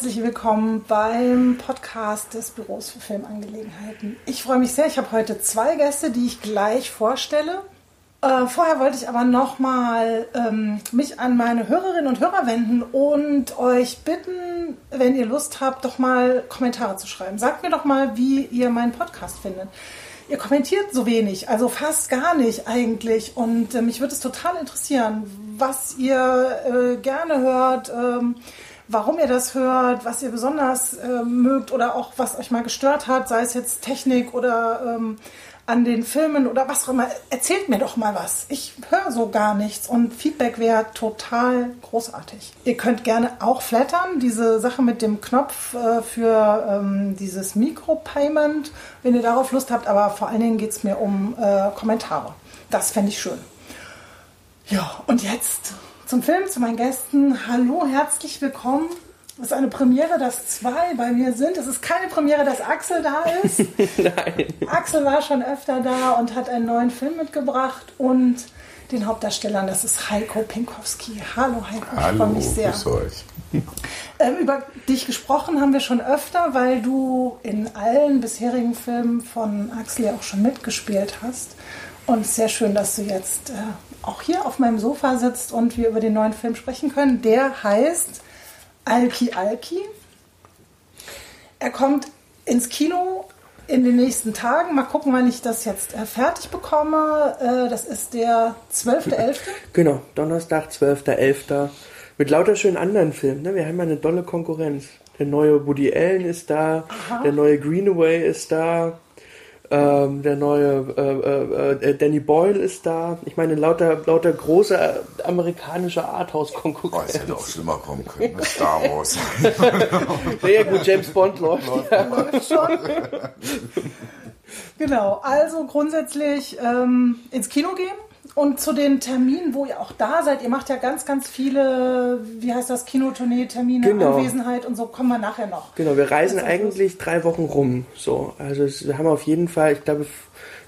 Herzlich willkommen beim Podcast des Büros für Filmangelegenheiten. Ich freue mich sehr. Ich habe heute zwei Gäste, die ich gleich vorstelle. Äh, vorher wollte ich aber nochmal ähm, mich an meine Hörerinnen und Hörer wenden und euch bitten, wenn ihr Lust habt, doch mal Kommentare zu schreiben. Sagt mir doch mal, wie ihr meinen Podcast findet. Ihr kommentiert so wenig, also fast gar nicht eigentlich. Und äh, mich würde es total interessieren, was ihr äh, gerne hört. Ähm, warum ihr das hört, was ihr besonders äh, mögt oder auch was euch mal gestört hat, sei es jetzt Technik oder ähm, an den Filmen oder was auch immer. Erzählt mir doch mal was. Ich höre so gar nichts und Feedback wäre total großartig. Ihr könnt gerne auch flattern, diese Sache mit dem Knopf äh, für ähm, dieses Micropayment, wenn ihr darauf Lust habt, aber vor allen Dingen geht es mir um äh, Kommentare. Das fände ich schön. Ja, und jetzt zum Film, zu meinen Gästen. Hallo, herzlich willkommen. Es ist eine Premiere, dass zwei bei mir sind. Es ist keine Premiere, dass Axel da ist. Nein. Axel war schon öfter da und hat einen neuen Film mitgebracht und den Hauptdarstellern, das ist Heiko Pinkowski. Hallo Heiko, Hallo, ich freue mich sehr. Grüß euch. Ähm, über dich gesprochen haben wir schon öfter, weil du in allen bisherigen Filmen von Axel ja auch schon mitgespielt hast. Und sehr schön, dass du jetzt äh, auch hier auf meinem Sofa sitzt und wir über den neuen Film sprechen können. Der heißt Alki Alki. Er kommt ins Kino in den nächsten Tagen. Mal gucken, wann ich das jetzt äh, fertig bekomme. Äh, das ist der 12.11. Genau, Donnerstag, 12.11. Mit lauter schönen anderen Filmen. Ne? Wir haben ja eine tolle Konkurrenz. Der neue Woody Allen ist da, Aha. der neue Greenaway ist da. Ähm, der neue äh, äh, äh, Danny Boyle ist da. Ich meine, lauter, lauter große äh, amerikanische Arthouse-Konkurrenz. Oh, es hätte auch schlimmer kommen können mit Star Wars. ja, gut, James Bond läuft. läuft, ja. genau, also grundsätzlich ähm, ins Kino gehen und zu den Terminen, wo ihr auch da seid, ihr macht ja ganz, ganz viele, wie heißt das, Kinotournee, Termine, genau. Anwesenheit und so, kommen wir nachher noch. Genau, wir reisen eigentlich drei Wochen rum. So, also wir haben auf jeden Fall, ich glaube,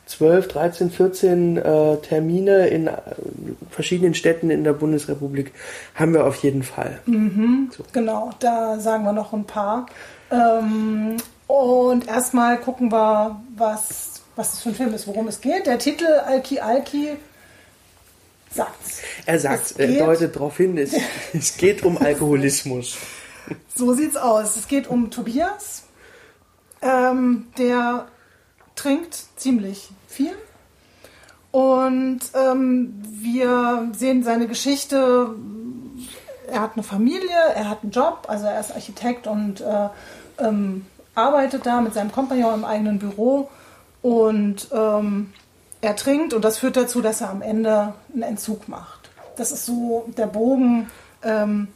12, 13, 14 äh, Termine in äh, verschiedenen Städten in der Bundesrepublik haben wir auf jeden Fall. Mhm, so. Genau, da sagen wir noch ein paar. Ähm, und erstmal gucken wir, was, was das für ein Film ist, worum es geht. Der Titel Alki Alki sagt's. Er sagt, er deutet darauf hin, es, es geht um Alkoholismus. So sieht's aus. Es geht um Tobias, ähm, der trinkt ziemlich viel. Und ähm, wir sehen seine Geschichte. Er hat eine Familie, er hat einen Job, also er ist Architekt und äh, ähm, arbeitet da mit seinem Kompagnon im eigenen Büro. Und ähm, er trinkt und das führt dazu, dass er am Ende einen Entzug macht. Das ist so der Bogen ähm,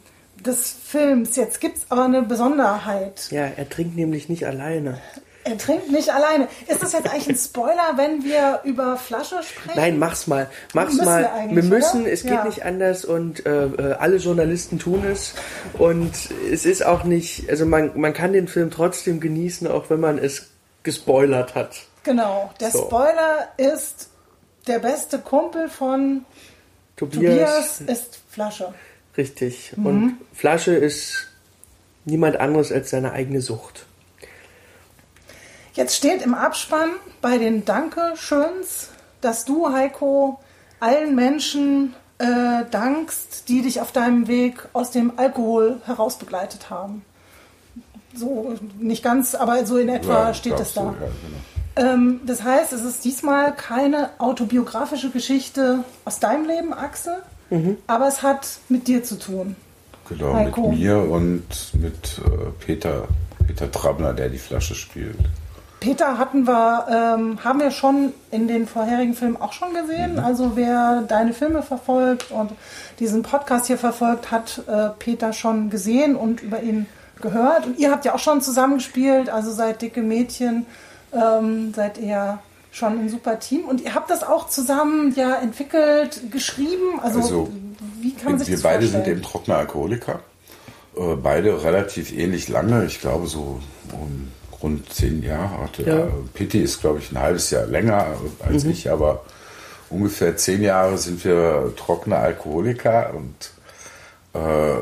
des Films. Jetzt gibt es aber eine Besonderheit. Ja, er trinkt nämlich nicht alleine. Er trinkt nicht alleine. Ist das jetzt eigentlich ein Spoiler, wenn wir über Flasche sprechen? Nein, mach's mal. Mach's müssen mal. Wir, wir müssen, oder? es geht ja. nicht anders und äh, äh, alle Journalisten tun es. Und es ist auch nicht, also man, man kann den Film trotzdem genießen, auch wenn man es gespoilert hat. Genau, der so. Spoiler ist der beste Kumpel von Tobias, Tobias ist Flasche. Richtig. Mhm. Und Flasche ist niemand anderes als seine eigene Sucht. Jetzt steht im Abspann bei den Dankeschöns, dass du, Heiko, allen Menschen äh, dankst, die dich auf deinem Weg aus dem Alkohol herausbegleitet haben. So, nicht ganz, aber so in etwa ja, steht es da. So, ja, genau. Ähm, das heißt, es ist diesmal keine autobiografische Geschichte aus deinem Leben, Axel, mhm. aber es hat mit dir zu tun. Genau, Heiko. mit mir und mit äh, Peter, Peter Trabner, der die Flasche spielt. Peter hatten wir, ähm, haben wir schon in den vorherigen Filmen auch schon gesehen. Mhm. Also wer deine Filme verfolgt und diesen Podcast hier verfolgt, hat äh, Peter schon gesehen und über ihn gehört. Und ihr habt ja auch schon zusammengespielt, also seit Dicke Mädchen ähm, seid ihr schon ein super Team und ihr habt das auch zusammen ja entwickelt, geschrieben. Also, also wie kann man sich wir das beide sind eben trockene Alkoholiker. Äh, beide relativ ähnlich lange, ich glaube so um rund zehn Jahre. Ja. Pitti ist, glaube ich, ein halbes Jahr länger als mhm. ich, aber ungefähr zehn Jahre sind wir trockene Alkoholiker und äh,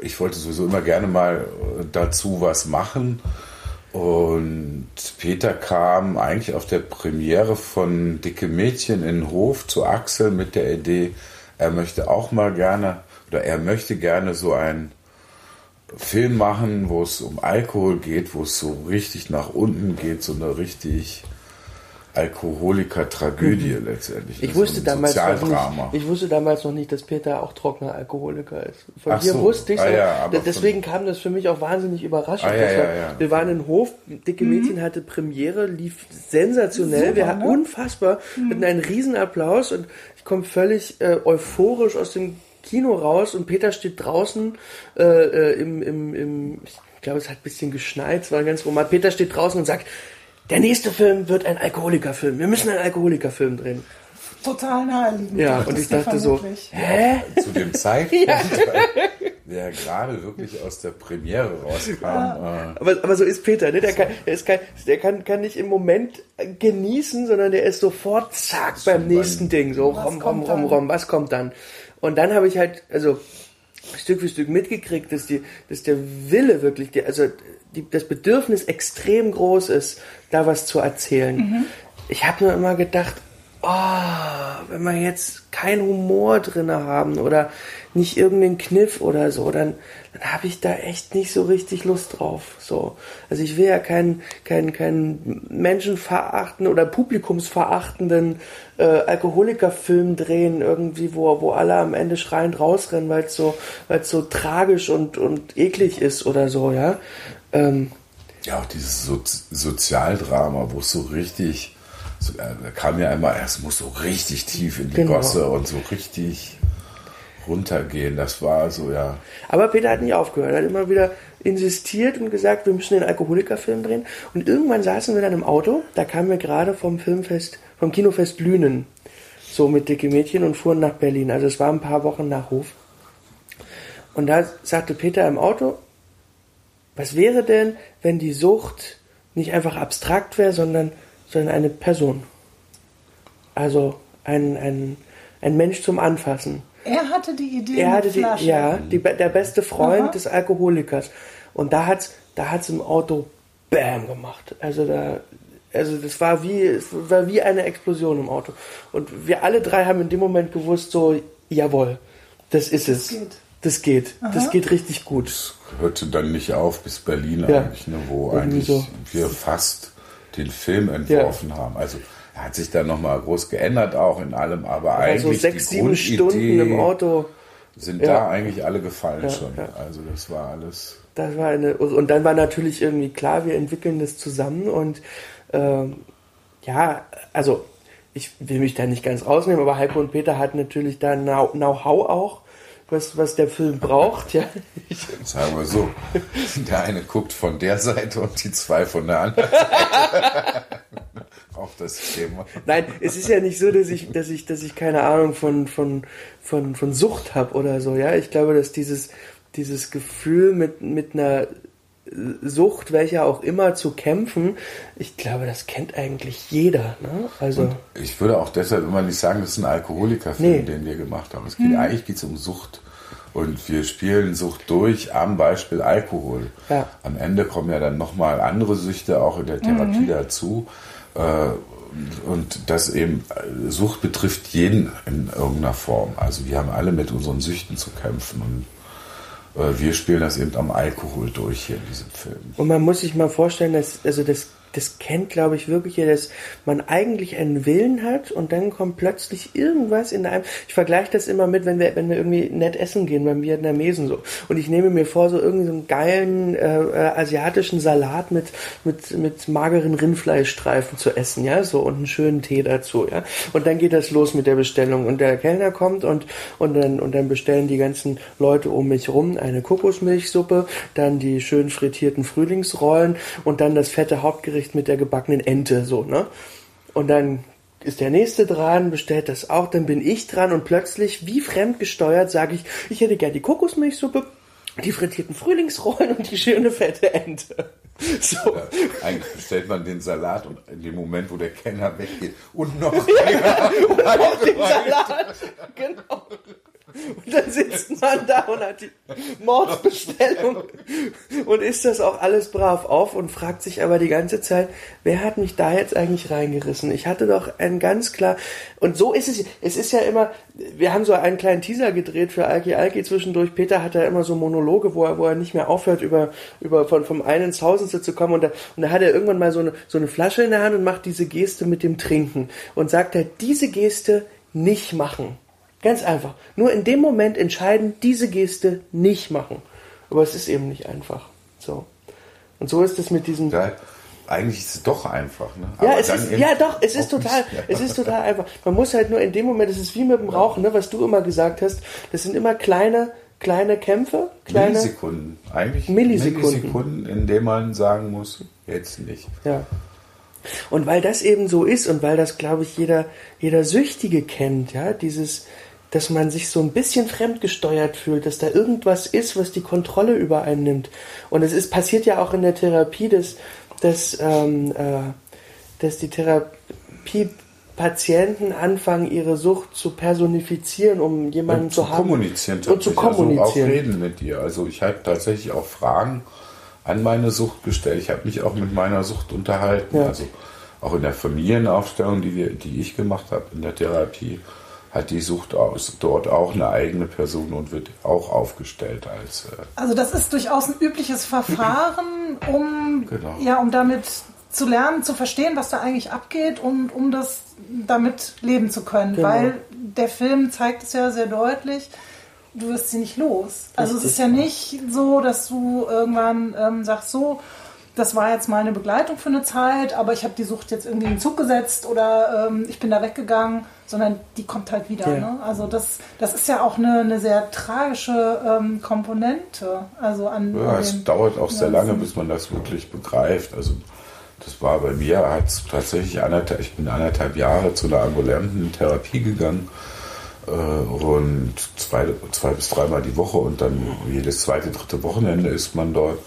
ich wollte sowieso immer gerne mal dazu was machen. Und Peter kam eigentlich auf der Premiere von Dicke Mädchen in den Hof zu Axel mit der Idee, er möchte auch mal gerne oder er möchte gerne so einen Film machen, wo es um Alkohol geht, wo es so richtig nach unten geht, so eine richtig Alkoholiker-Tragödie mhm. letztendlich. Ich wusste, so damals noch nicht, ich wusste damals noch nicht, dass Peter auch trockener Alkoholiker ist. Von Ach dir so. wusste ich ah, ja, Deswegen kam das für mich auch wahnsinnig überraschend. Ah, ja, ja, wir waren in Hof, Dicke mhm. Mädchen hatte Premiere, lief sensationell. Super, wir hatten ne? unfassbar, mhm. hatten einen Riesenapplaus und ich komme völlig äh, euphorisch aus dem Kino raus und Peter steht draußen äh, äh im, im, im, ich glaube, es hat ein bisschen geschneit, es war ganz romantisch. Peter steht draußen und sagt, der nächste Film wird ein Alkoholikerfilm. Wir müssen einen Alkoholikerfilm drehen. Total naheliegend. Ja, und ich dachte so, hä? Zu dem Zeitpunkt, ja. der gerade wirklich aus der Premiere rauskam. Ja. Äh. Aber, aber so ist Peter, ne? Der, kann, der, ist kein, der kann, kann nicht im Moment genießen, sondern der ist sofort zack beim nächsten Ding. So rom, rom, rom, rom, was kommt dann? Und dann habe ich halt, also Stück für Stück mitgekriegt, dass die, dass der Wille wirklich, der, also die, das Bedürfnis extrem groß ist, da was zu erzählen. Mhm. Ich habe nur immer gedacht, oh, wenn wir jetzt keinen Humor drin haben oder nicht irgendeinen Kniff oder so, dann, dann habe ich da echt nicht so richtig Lust drauf. So. Also ich will ja keinen keinen keinen menschenverachtenden oder publikumsverachtenden äh, Alkoholikerfilm drehen, irgendwie, wo, wo alle am Ende schreiend rausrennen, weil es so, so tragisch und, und eklig ist oder so, ja. Ähm, ja, auch dieses so Sozialdrama, wo es so richtig, so, äh, da kam ja einmal, es muss so richtig tief in die genau. Gosse und so richtig runtergehen. Das war so, ja. Aber Peter hat nicht aufgehört, er hat immer wieder insistiert und gesagt, wir müssen den Alkoholikerfilm drehen. Und irgendwann saßen wir dann im Auto, da kamen wir gerade vom Filmfest, vom Kinofest Lünen, so mit dicke Mädchen und fuhren nach Berlin. Also es war ein paar Wochen nach Hof. Und da sagte Peter im Auto, was wäre denn, wenn die Sucht nicht einfach abstrakt wäre, sondern, sondern eine Person? Also ein, ein, ein Mensch zum Anfassen. Er hatte die Idee. Er hatte die, ja, die, der beste Freund Aha. des Alkoholikers. Und da hat's, da hat's im Auto Bam gemacht. Also da, also das war wie, es war wie eine Explosion im Auto. Und wir alle drei haben in dem Moment gewusst, so, jawohl, das ist es. Das geht. Das geht. Das geht richtig gut. Das hörte dann nicht auf bis Berlin ja. eigentlich, ne, wo Irgendwie eigentlich so. wir fast den Film entworfen ja. haben. Also hat sich dann nochmal groß geändert auch in allem, aber also eigentlich sechs, die sieben Stunden im Auto sind ja. da eigentlich alle gefallen schon. Also das war alles. Das war eine und dann war natürlich irgendwie klar, wir entwickeln das zusammen und ähm, ja, also ich will mich da nicht ganz rausnehmen, aber Heiko und Peter hatten natürlich da Know-how auch was, was der Film braucht. Ja. Sagen wir so, der eine guckt von der Seite und die zwei von der anderen Seite. Auch das Thema. Nein, es ist ja nicht so, dass ich, dass ich, dass ich keine Ahnung von, von, von, von Sucht habe oder so. Ja, ich glaube, dass dieses, dieses Gefühl mit, mit einer Sucht, welcher auch immer, zu kämpfen, ich glaube, das kennt eigentlich jeder. Ne? Also und ich würde auch deshalb immer nicht sagen, das ist ein Alkoholikerfilm, nee. den wir gemacht haben. Es geht, hm. Eigentlich geht es um Sucht. Und wir spielen Sucht durch am Beispiel Alkohol. Ja. Am Ende kommen ja dann nochmal andere Süchte auch in der Therapie mhm. dazu. Äh, und das eben, Sucht betrifft jeden in irgendeiner Form. Also wir haben alle mit unseren Süchten zu kämpfen. Und äh, wir spielen das eben am Alkohol durch hier in diesem Film. Und man muss sich mal vorstellen, dass, also das das kennt, glaube ich, wirklich ja, dass man eigentlich einen Willen hat und dann kommt plötzlich irgendwas in einem. Ich vergleiche das immer mit, wenn wir, wenn wir irgendwie nett essen gehen beim Vietnamesen so. Und ich nehme mir vor, so irgendwie so geilen äh, äh, asiatischen Salat mit, mit, mit mageren Rindfleischstreifen zu essen, ja, so und einen schönen Tee dazu, ja. Und dann geht das los mit der Bestellung und der Kellner kommt und, und dann, und dann bestellen die ganzen Leute um mich rum eine Kokosmilchsuppe, dann die schön frittierten Frühlingsrollen und dann das fette Hauptgericht Gericht mit der gebackenen Ente, so, ne? Und dann ist der nächste dran, bestellt das auch, dann bin ich dran und plötzlich, wie fremdgesteuert, sage ich, ich hätte gern die Kokosmilchsuppe, die frittierten Frühlingsrollen und die schöne fette Ente. So. Ja, eigentlich bestellt man den Salat und in dem Moment, wo der Kellner weggeht und noch, ja, und noch den Salat. Genau. Und dann sitzt man da und hat die Mordsbestellung und isst das auch alles brav auf und fragt sich aber die ganze Zeit, wer hat mich da jetzt eigentlich reingerissen? Ich hatte doch ein ganz klar, und so ist es, es ist ja immer, wir haben so einen kleinen Teaser gedreht für Alki Alki zwischendurch. Peter hat da immer so Monologe, wo er, wo er nicht mehr aufhört, über, über von, vom einen ins Tausendste zu kommen. Und da, und da hat er irgendwann mal so eine, so eine Flasche in der Hand und macht diese Geste mit dem Trinken und sagt er, diese Geste nicht machen. Ganz einfach. Nur in dem Moment entscheiden, diese Geste nicht machen. Aber es ist eben nicht einfach. So. Und so ist es mit diesem. Ja, eigentlich ist es doch einfach. Ne? ja, es ist, ja, doch, es ist total, nicht, ja. es ist total einfach. Man muss halt nur in dem Moment, es ist wie mit dem Rauchen, ne, was du immer gesagt hast, das sind immer kleine, kleine Kämpfe, kleine Millisekunden. Eigentlich Millisekunden. Millisekunden, in denen man sagen muss, jetzt nicht. Ja. Und weil das eben so ist und weil das, glaube ich, jeder, jeder Süchtige kennt, ja, dieses, dass man sich so ein bisschen fremdgesteuert fühlt, dass da irgendwas ist, was die Kontrolle über einen nimmt. Und es ist passiert ja auch in der Therapie, dass, dass, ähm, äh, dass die Therapiepatienten anfangen, ihre Sucht zu personifizieren, um jemanden zu, zu haben. Kommunizieren und zu kommunizieren. Also auch reden mit dir. Also ich habe tatsächlich auch Fragen an meine Sucht gestellt. Ich habe mich auch mit meiner Sucht unterhalten. Ja. Also auch in der Familienaufstellung, die, wir, die ich gemacht habe in der Therapie hat die Sucht aus, dort auch eine eigene Person und wird auch aufgestellt als. Äh also das ist durchaus ein übliches Verfahren, um, genau. ja, um damit zu lernen, zu verstehen, was da eigentlich abgeht und um das damit leben zu können. Genau. Weil der Film zeigt es ja sehr deutlich, du wirst sie nicht los. Also es ist ja nicht so, dass du irgendwann ähm, sagst, so, das war jetzt meine Begleitung für eine Zeit, aber ich habe die Sucht jetzt irgendwie in den Zug gesetzt oder ähm, ich bin da weggegangen, sondern die kommt halt wieder. Ja. Ne? Also das, das ist ja auch eine, eine sehr tragische ähm, Komponente. Also an, ja, an es dauert auch sehr lange, bis man das wirklich begreift. Also das war bei mir hat tatsächlich anderthalb, ich bin anderthalb Jahre zu einer ambulanten Therapie gegangen äh, und zwei, zwei bis dreimal die Woche und dann jedes zweite, dritte Wochenende ist man dort.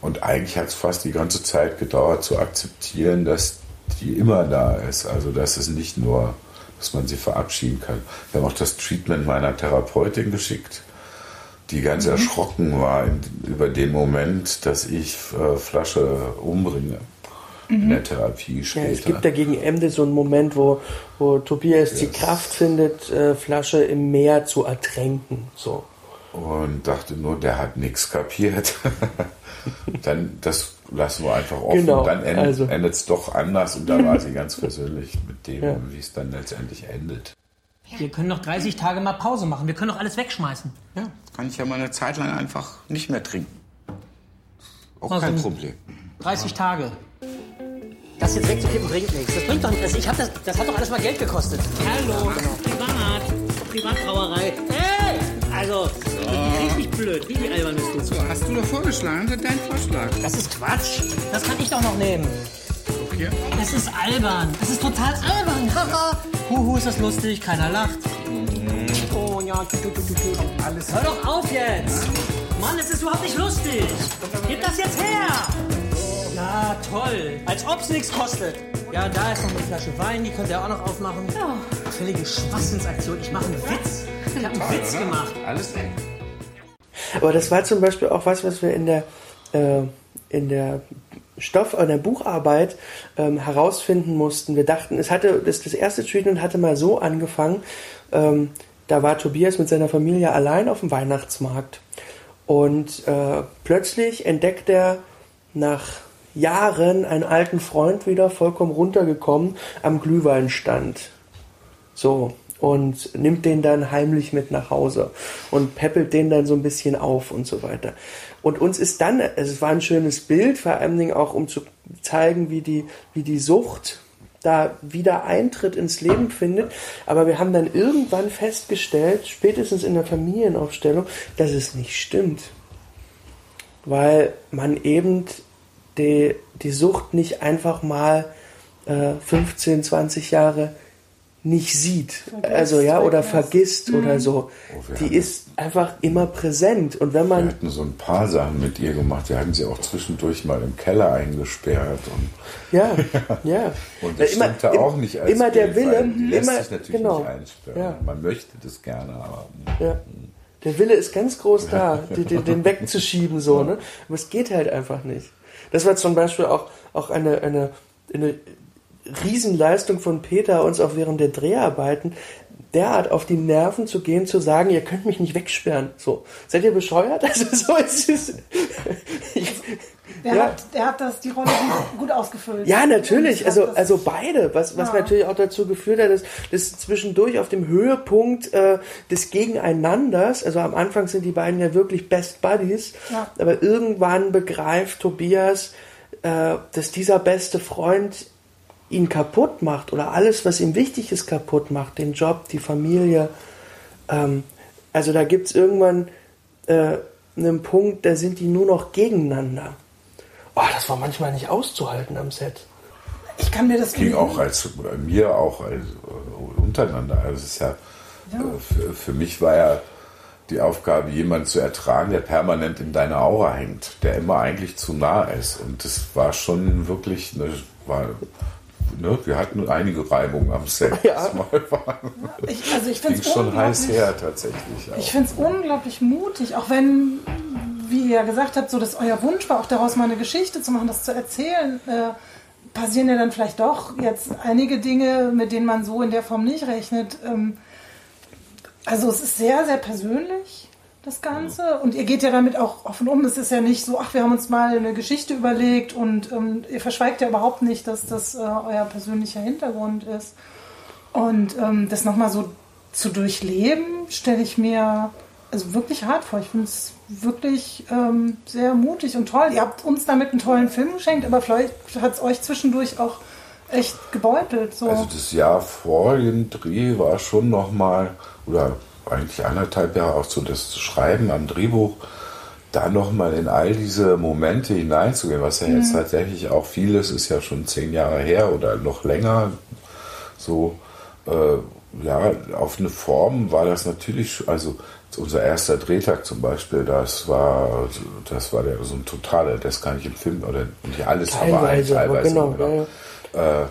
Und eigentlich hat es fast die ganze Zeit gedauert zu akzeptieren, dass die immer da ist. Also dass es nicht nur, dass man sie verabschieden kann. Wir haben auch das Treatment meiner Therapeutin geschickt, die ganz mhm. erschrocken war in, über den Moment, dass ich äh, Flasche umbringe in der mhm. Therapie später. Ja, es gibt da gegen Ende so einen Moment, wo, wo Tobias yes. die Kraft findet, äh, Flasche im Meer zu ertränken. So. Und dachte nur, der hat nichts kapiert. dann das lassen wir einfach offen. Genau, dann endet also. es doch anders und da war sie ganz versöhnlich mit dem, ja. wie es dann letztendlich endet. Wir können noch 30 Tage mal Pause machen. Wir können doch alles wegschmeißen. Ja, kann ich ja mal eine Zeit lang einfach nicht mehr trinken. Auch also kein Problem. 30 Tage. Das jetzt wegzukippen bringt nichts. Das bringt doch nichts. Ich hab das, das hat doch alles mal Geld gekostet. Hallo, Privat, Privatbrauerei. Hey! Also, blöd, richtig albern bist du. So, hast du doch vorgeschlagen, das ist dein Vorschlag. Das ist Quatsch. Das kann ich doch noch nehmen. Okay. Das ist albern. Das ist total albern. Haha. Huhu, ist das lustig, keiner lacht. Mhm. Oh ja. Alles. Hör doch auf jetzt. Mann, es ist überhaupt nicht lustig. Gib das jetzt her. Ja, toll. Als ob's nichts kostet. Ja, da ist noch eine Flasche Wein, die könnt ihr auch noch aufmachen. Ja. Völlige Schwachsinnsaktion. Ich mache einen Witz. Ich habe einen Witz gemacht. Alles weg. Aber das war zum Beispiel auch was, was wir in der, äh, in der Stoff, in der Bucharbeit ähm, herausfinden mussten. Wir dachten, es hatte, das, das erste Treatment hatte mal so angefangen, ähm, da war Tobias mit seiner Familie allein auf dem Weihnachtsmarkt. Und äh, plötzlich entdeckt er nach Jahren einen alten Freund wieder vollkommen runtergekommen am Glühweinstand. So, und nimmt den dann heimlich mit nach Hause und peppelt den dann so ein bisschen auf und so weiter. Und uns ist dann, es war ein schönes Bild, vor allen Dingen auch um zu zeigen, wie die, wie die Sucht da wieder Eintritt ins Leben findet. Aber wir haben dann irgendwann festgestellt, spätestens in der Familienaufstellung, dass es nicht stimmt. Weil man eben die, die Sucht nicht einfach mal äh, 15, 20 Jahre nicht sieht, vergisst, also ja, oder vergisst mhm. oder so. Oh, die ist einfach immer präsent. Und wenn man. Wir hatten so ein paar Sachen mit ihr gemacht. Wir hatten sie auch zwischendurch mal im Keller eingesperrt. Und ja, ja. und das immer, stimmte auch nicht als Immer Bild, der Wille. Immer, sich natürlich genau. nicht einsperren. Ja. Man möchte das gerne, aber. Ja. Der Wille ist ganz groß da, den, den wegzuschieben, so, ne? Aber es geht halt einfach nicht. Das war zum Beispiel auch, auch eine, eine, eine Riesenleistung von Peter, uns auch während der Dreharbeiten derart auf die Nerven zu gehen, zu sagen, ihr könnt mich nicht wegsperren. So, seid ihr bescheuert? Also so ist es. Ich, der, ja. hat, der hat das, die Rolle gut ausgefüllt. Ja, natürlich. Also, also beide. Was, was ja. natürlich auch dazu geführt hat, dass, dass zwischendurch auf dem Höhepunkt äh, des Gegeneinanders, also am Anfang sind die beiden ja wirklich Best Buddies, ja. aber irgendwann begreift Tobias, äh, dass dieser beste Freund ihn kaputt macht oder alles, was ihm wichtig ist, kaputt macht, den Job, die Familie. Ähm, also da gibt es irgendwann äh, einen Punkt, da sind die nur noch gegeneinander. Oh, das war manchmal nicht auszuhalten am Set. Ich kann mir das ging auch als bei mir auch als, äh, untereinander. Also es ist ja, ja. Äh, für, für, mich war ja die Aufgabe, jemanden zu ertragen, der permanent in deiner Aura hängt, der immer eigentlich zu nah ist. Und das war schon wirklich eine, war ne, wir hatten einige Reibungen am Set. Ja. Ich, also ich finde es schon heiß her tatsächlich. Auch. Ich finde es unglaublich mutig, auch wenn, wie ihr ja gesagt habt, so dass euer Wunsch war, auch daraus mal eine Geschichte zu machen, das zu erzählen. Äh, passieren ja dann vielleicht doch jetzt einige Dinge, mit denen man so in der Form nicht rechnet. Ähm, also es ist sehr, sehr persönlich das Ganze. Und ihr geht ja damit auch offen um. Es ist ja nicht so, ach, wir haben uns mal eine Geschichte überlegt und ähm, ihr verschweigt ja überhaupt nicht, dass das äh, euer persönlicher Hintergrund ist. Und ähm, das nochmal so zu durchleben, stelle ich mir also wirklich hart vor. Ich finde es wirklich ähm, sehr mutig und toll. Ihr habt uns damit einen tollen Film geschenkt, aber vielleicht hat es euch zwischendurch auch echt gebeutelt. So. Also das Jahr vor dem Dreh war schon nochmal, oder eigentlich anderthalb Jahre auch so das Schreiben am Drehbuch, da nochmal in all diese Momente hineinzugehen, was ja mhm. jetzt tatsächlich auch vieles ist ja schon zehn Jahre her oder noch länger. So, äh, ja, auf eine Form war das natürlich, also unser erster Drehtag zum Beispiel, das war, das war der, so ein totaler, das kann ich im Film, oder nicht alles, teilweise, aber teilweise. Genau, genau. Ja. Äh,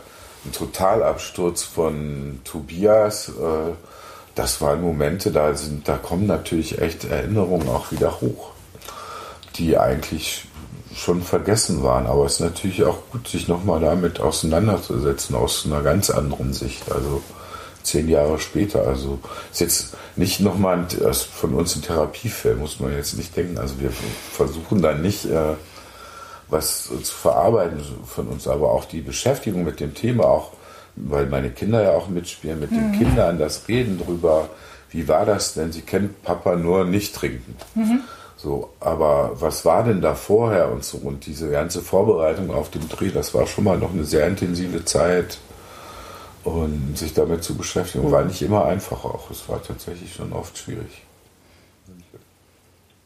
ein Totalabsturz von Tobias, äh, das waren Momente, da, sind, da kommen natürlich echt Erinnerungen auch wieder hoch, die eigentlich schon vergessen waren. Aber es ist natürlich auch gut, sich nochmal damit auseinanderzusetzen aus einer ganz anderen Sicht. Also zehn Jahre später. Also ist jetzt nicht nochmal ein, von uns ein Therapiefilm, muss man jetzt nicht denken. Also wir versuchen da nicht äh, was zu verarbeiten von uns, aber auch die Beschäftigung mit dem Thema auch weil meine Kinder ja auch mitspielen, mit den mhm. Kindern das Reden drüber, wie war das denn? Sie kennt Papa nur nicht trinken. Mhm. So, aber was war denn da vorher und so? Und diese ganze Vorbereitung auf den Dreh, das war schon mal noch eine sehr intensive Zeit. Und sich damit zu beschäftigen, mhm. war nicht immer einfach auch. Es war tatsächlich schon oft schwierig.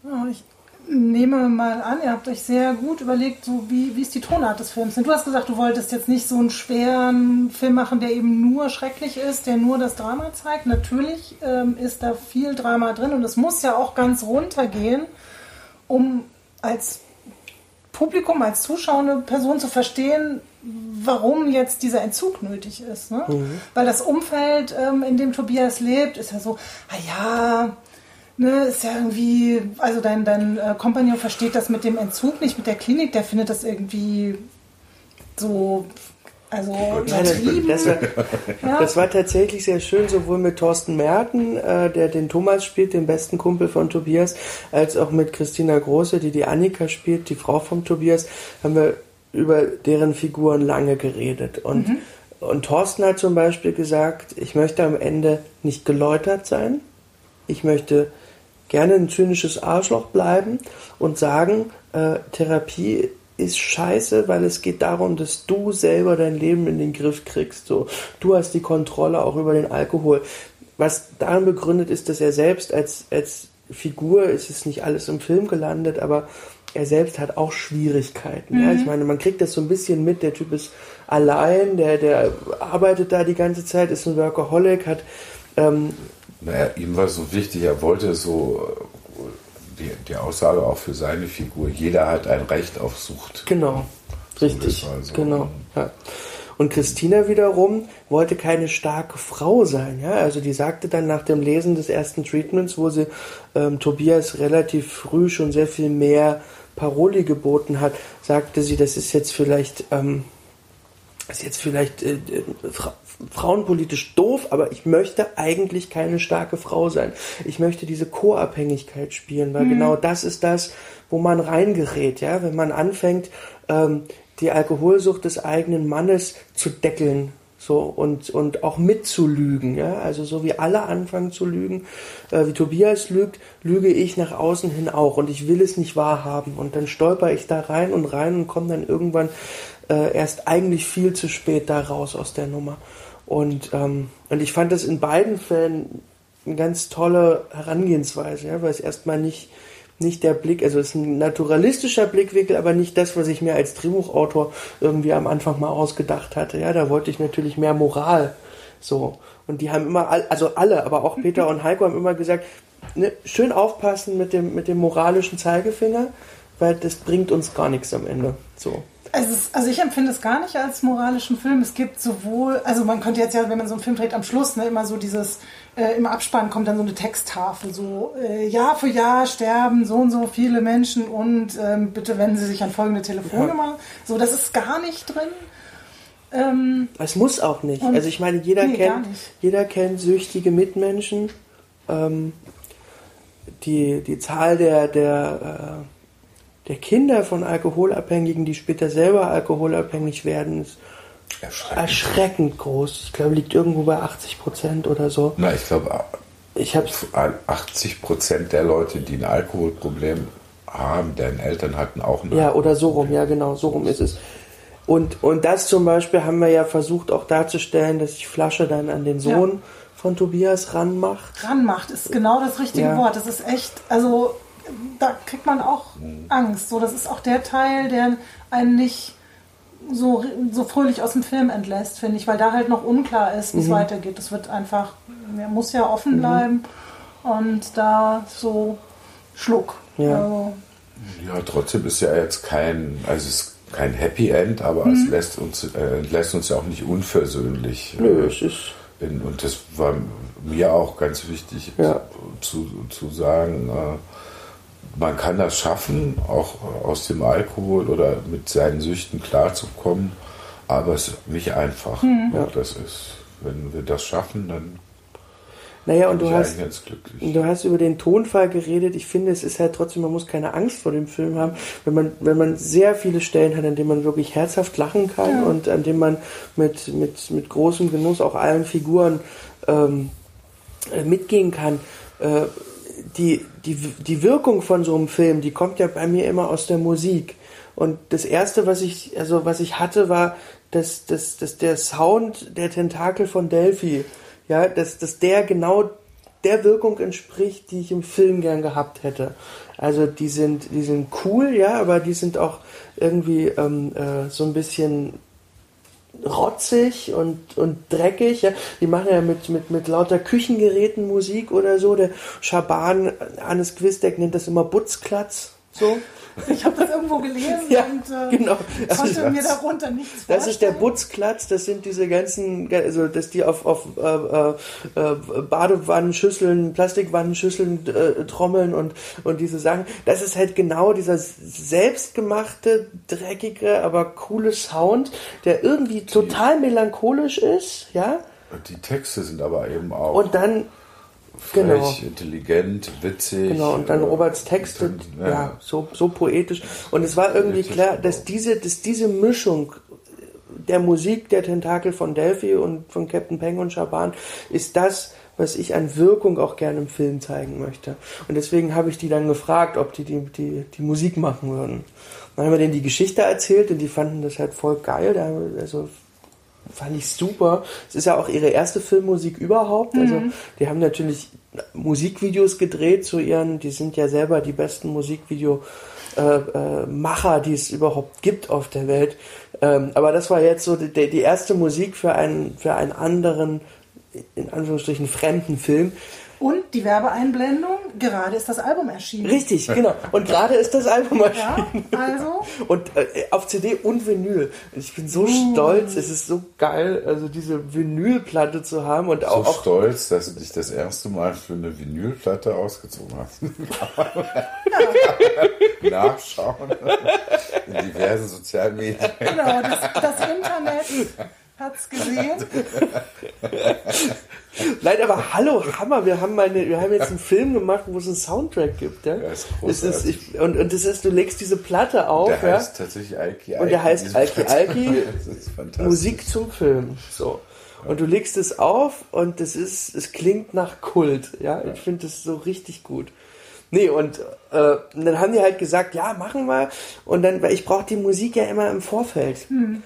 Ja, ich nehme mal an, ihr habt euch sehr gut überlegt, so wie, wie ist die Tonart des Films. Und du hast gesagt, du wolltest jetzt nicht so einen schweren Film machen, der eben nur schrecklich ist, der nur das Drama zeigt. Natürlich ähm, ist da viel Drama drin und es muss ja auch ganz runtergehen, um als Publikum, als zuschauende Person zu verstehen, warum jetzt dieser Entzug nötig ist. Ne? Mhm. Weil das Umfeld, ähm, in dem Tobias lebt, ist ja so, ah ja, ne, ist ja irgendwie, also dein, dein äh, Kompagnon versteht das mit dem Entzug nicht, mit der Klinik, der findet das irgendwie so also Nein, das, war, ja. das war tatsächlich sehr schön, sowohl mit Thorsten Merten, äh, der den Thomas spielt, den besten Kumpel von Tobias, als auch mit Christina Große, die die Annika spielt, die Frau von Tobias, haben wir über deren Figuren lange geredet. Und, mhm. und Thorsten hat zum Beispiel gesagt, ich möchte am Ende nicht geläutert sein, ich möchte gerne ein zynisches Arschloch bleiben und sagen, äh, Therapie ist scheiße, weil es geht darum, dass du selber dein Leben in den Griff kriegst. So, du hast die Kontrolle auch über den Alkohol. Was daran begründet ist, dass er selbst als, als Figur, ist es nicht alles im Film gelandet, aber er selbst hat auch Schwierigkeiten. Mhm. Ja? Ich meine, man kriegt das so ein bisschen mit. Der Typ ist allein, der, der arbeitet da die ganze Zeit, ist ein Workaholic, hat. Ähm, naja, ihm war so wichtig, er wollte so die, die Aussage auch für seine Figur, jeder hat ein Recht auf Sucht. Genau, richtig. Also, genau. Ja. Und Christina wiederum wollte keine starke Frau sein. Ja? Also die sagte dann nach dem Lesen des ersten Treatments, wo sie ähm, Tobias relativ früh schon sehr viel mehr Paroli geboten hat, sagte sie, das ist jetzt vielleicht, ähm, ist jetzt vielleicht äh, äh frauenpolitisch doof, aber ich möchte eigentlich keine starke Frau sein. Ich möchte diese Co-Abhängigkeit spielen, weil mhm. genau das ist das, wo man reingerät, ja, wenn man anfängt, ähm, die Alkoholsucht des eigenen Mannes zu deckeln so und und auch mitzulügen ja also so wie alle anfangen zu lügen äh, wie Tobias lügt lüge ich nach außen hin auch und ich will es nicht wahrhaben und dann stolper ich da rein und rein und komme dann irgendwann äh, erst eigentlich viel zu spät da raus aus der Nummer und ähm, und ich fand das in beiden Fällen eine ganz tolle Herangehensweise ja weil es erstmal nicht nicht der Blick, also es ist ein naturalistischer Blickwinkel, aber nicht das, was ich mir als Drehbuchautor irgendwie am Anfang mal ausgedacht hatte. Ja, da wollte ich natürlich mehr Moral. So. Und die haben immer, also alle, aber auch Peter und Heiko haben immer gesagt, ne, schön aufpassen mit dem, mit dem moralischen Zeigefinger, weil das bringt uns gar nichts am Ende. So. Also, also ich empfinde es gar nicht als moralischen Film. Es gibt sowohl, also man könnte jetzt ja, wenn man so einen Film dreht, am Schluss ne, immer so dieses, äh, im Abspann kommt dann so eine Texttafel, so äh, Jahr für Jahr sterben so und so viele Menschen und ähm, bitte wenden Sie sich an folgende Telefonnummer. Ja. So, das ist gar nicht drin. Ähm, es muss auch nicht. Also ich meine, jeder nee, kennt, jeder kennt süchtige Mitmenschen. Ähm, die, die Zahl der, der äh, der Kinder von Alkoholabhängigen, die später selber alkoholabhängig werden, ist erschreckend, erschreckend groß. Ich glaube, liegt irgendwo bei 80 Prozent oder so. Na, ich glaube, ich 80 Prozent der Leute, die ein Alkoholproblem haben, deren Eltern hatten auch ein Ja, oder so rum, ja genau, so rum ist es. Und, und das zum Beispiel haben wir ja versucht auch darzustellen, dass sich Flasche dann an den Sohn ja. von Tobias ranmacht. Ranmacht ist genau das richtige ja. Wort. Das ist echt, also da kriegt man auch Angst. So, das ist auch der Teil, der einen nicht so, so fröhlich aus dem Film entlässt, finde ich, weil da halt noch unklar ist, wie es mhm. weitergeht. Das wird einfach, er muss ja offen mhm. bleiben und da so Schluck. Ja. Also, ja, trotzdem ist ja jetzt kein, also es ist kein Happy End, aber mhm. es lässt uns, äh, lässt uns ja auch nicht unversöhnlich. Nö, äh, es ist. In, und das war mir auch ganz wichtig ja. zu, zu sagen. Äh, man kann das schaffen, auch aus dem Alkohol oder mit seinen Süchten klarzukommen, aber es ist nicht einfach. Mhm. Ja. Das ist, wenn wir das schaffen, dann naja, und du hast, du hast über den Tonfall geredet. Ich finde, es ist halt trotzdem, man muss keine Angst vor dem Film haben, wenn man, wenn man sehr viele Stellen hat, an denen man wirklich herzhaft lachen kann ja. und an denen man mit, mit, mit großem Genuss auch allen Figuren ähm, äh, mitgehen kann. Äh, die, die, die Wirkung von so einem Film, die kommt ja bei mir immer aus der Musik. Und das erste, was ich, also was ich hatte, war, dass, dass, dass der Sound der Tentakel von Delphi, ja, dass, dass der genau der Wirkung entspricht, die ich im Film gern gehabt hätte. Also die sind, die sind cool, ja, aber die sind auch irgendwie ähm, äh, so ein bisschen rotzig und, und dreckig. Ja. Die machen ja mit, mit, mit lauter Küchengeräten Musik oder so. Der Schaban, Hannes Quistek nennt das immer Butzklatz. So. Ich habe das irgendwo gelesen ja, und äh, genau. konnte also, mir darunter nichts vorstellen. Das ist der Butzklatz, das sind diese ganzen, also dass die auf, auf äh, äh, äh Badewannenschüsseln, Plastikwannenschüsseln äh, trommeln und, und diese Sachen. Das ist halt genau dieser selbstgemachte, dreckige, aber coole Sound, der irgendwie total melancholisch ist, ja. Die Texte sind aber eben auch. Und dann frech, genau. intelligent, witzig. Genau, und dann äh, Roberts Texte, ja. ja, so, so poetisch. Und es war irgendwie klar, dass diese, dass diese Mischung der Musik der Tentakel von Delphi und von Captain Peng und Schaban ist das, was ich an Wirkung auch gerne im Film zeigen möchte. Und deswegen habe ich die dann gefragt, ob die die, die, die Musik machen würden. Dann haben wir denen die Geschichte erzählt und die fanden das halt voll geil. Also fand ich super. Es ist ja auch ihre erste Filmmusik überhaupt. Also mhm. die haben natürlich Musikvideos gedreht zu ihren, die sind ja selber die besten Musikvideo äh, äh, Macher, die es überhaupt gibt auf der Welt. Ähm, aber das war jetzt so die, die erste Musik für einen, für einen anderen, in Anführungsstrichen, fremden Film. Und die Werbeeinblendung, gerade ist das Album erschienen. Richtig, genau. Und gerade ist das Album erschienen. Ja, also. Und äh, auf CD und Vinyl. Ich bin so uh. stolz, es ist so geil, also diese Vinylplatte zu haben und auch. So stolz, dass du dich das erste Mal für eine Vinylplatte ausgezogen hast. Nachschauen in diversen sozialen Medien. Genau, das, das Internet hat's gesehen. Nein, aber hallo, Hammer, wir haben, meine, wir haben jetzt einen Film gemacht, wo es einen Soundtrack gibt. Ja? ja ist es ist, ich, und, und das ist, du legst diese Platte auf. Der ja? heißt tatsächlich Alki Alki. Und der heißt Alki Alki, Musik zum Film. So. Und du legst es auf und das ist, es klingt nach Kult. Ja, ich finde das so richtig gut. Nee, und, äh, und dann haben die halt gesagt, ja, machen wir. Und dann, weil ich brauche die Musik ja immer im Vorfeld. Hm.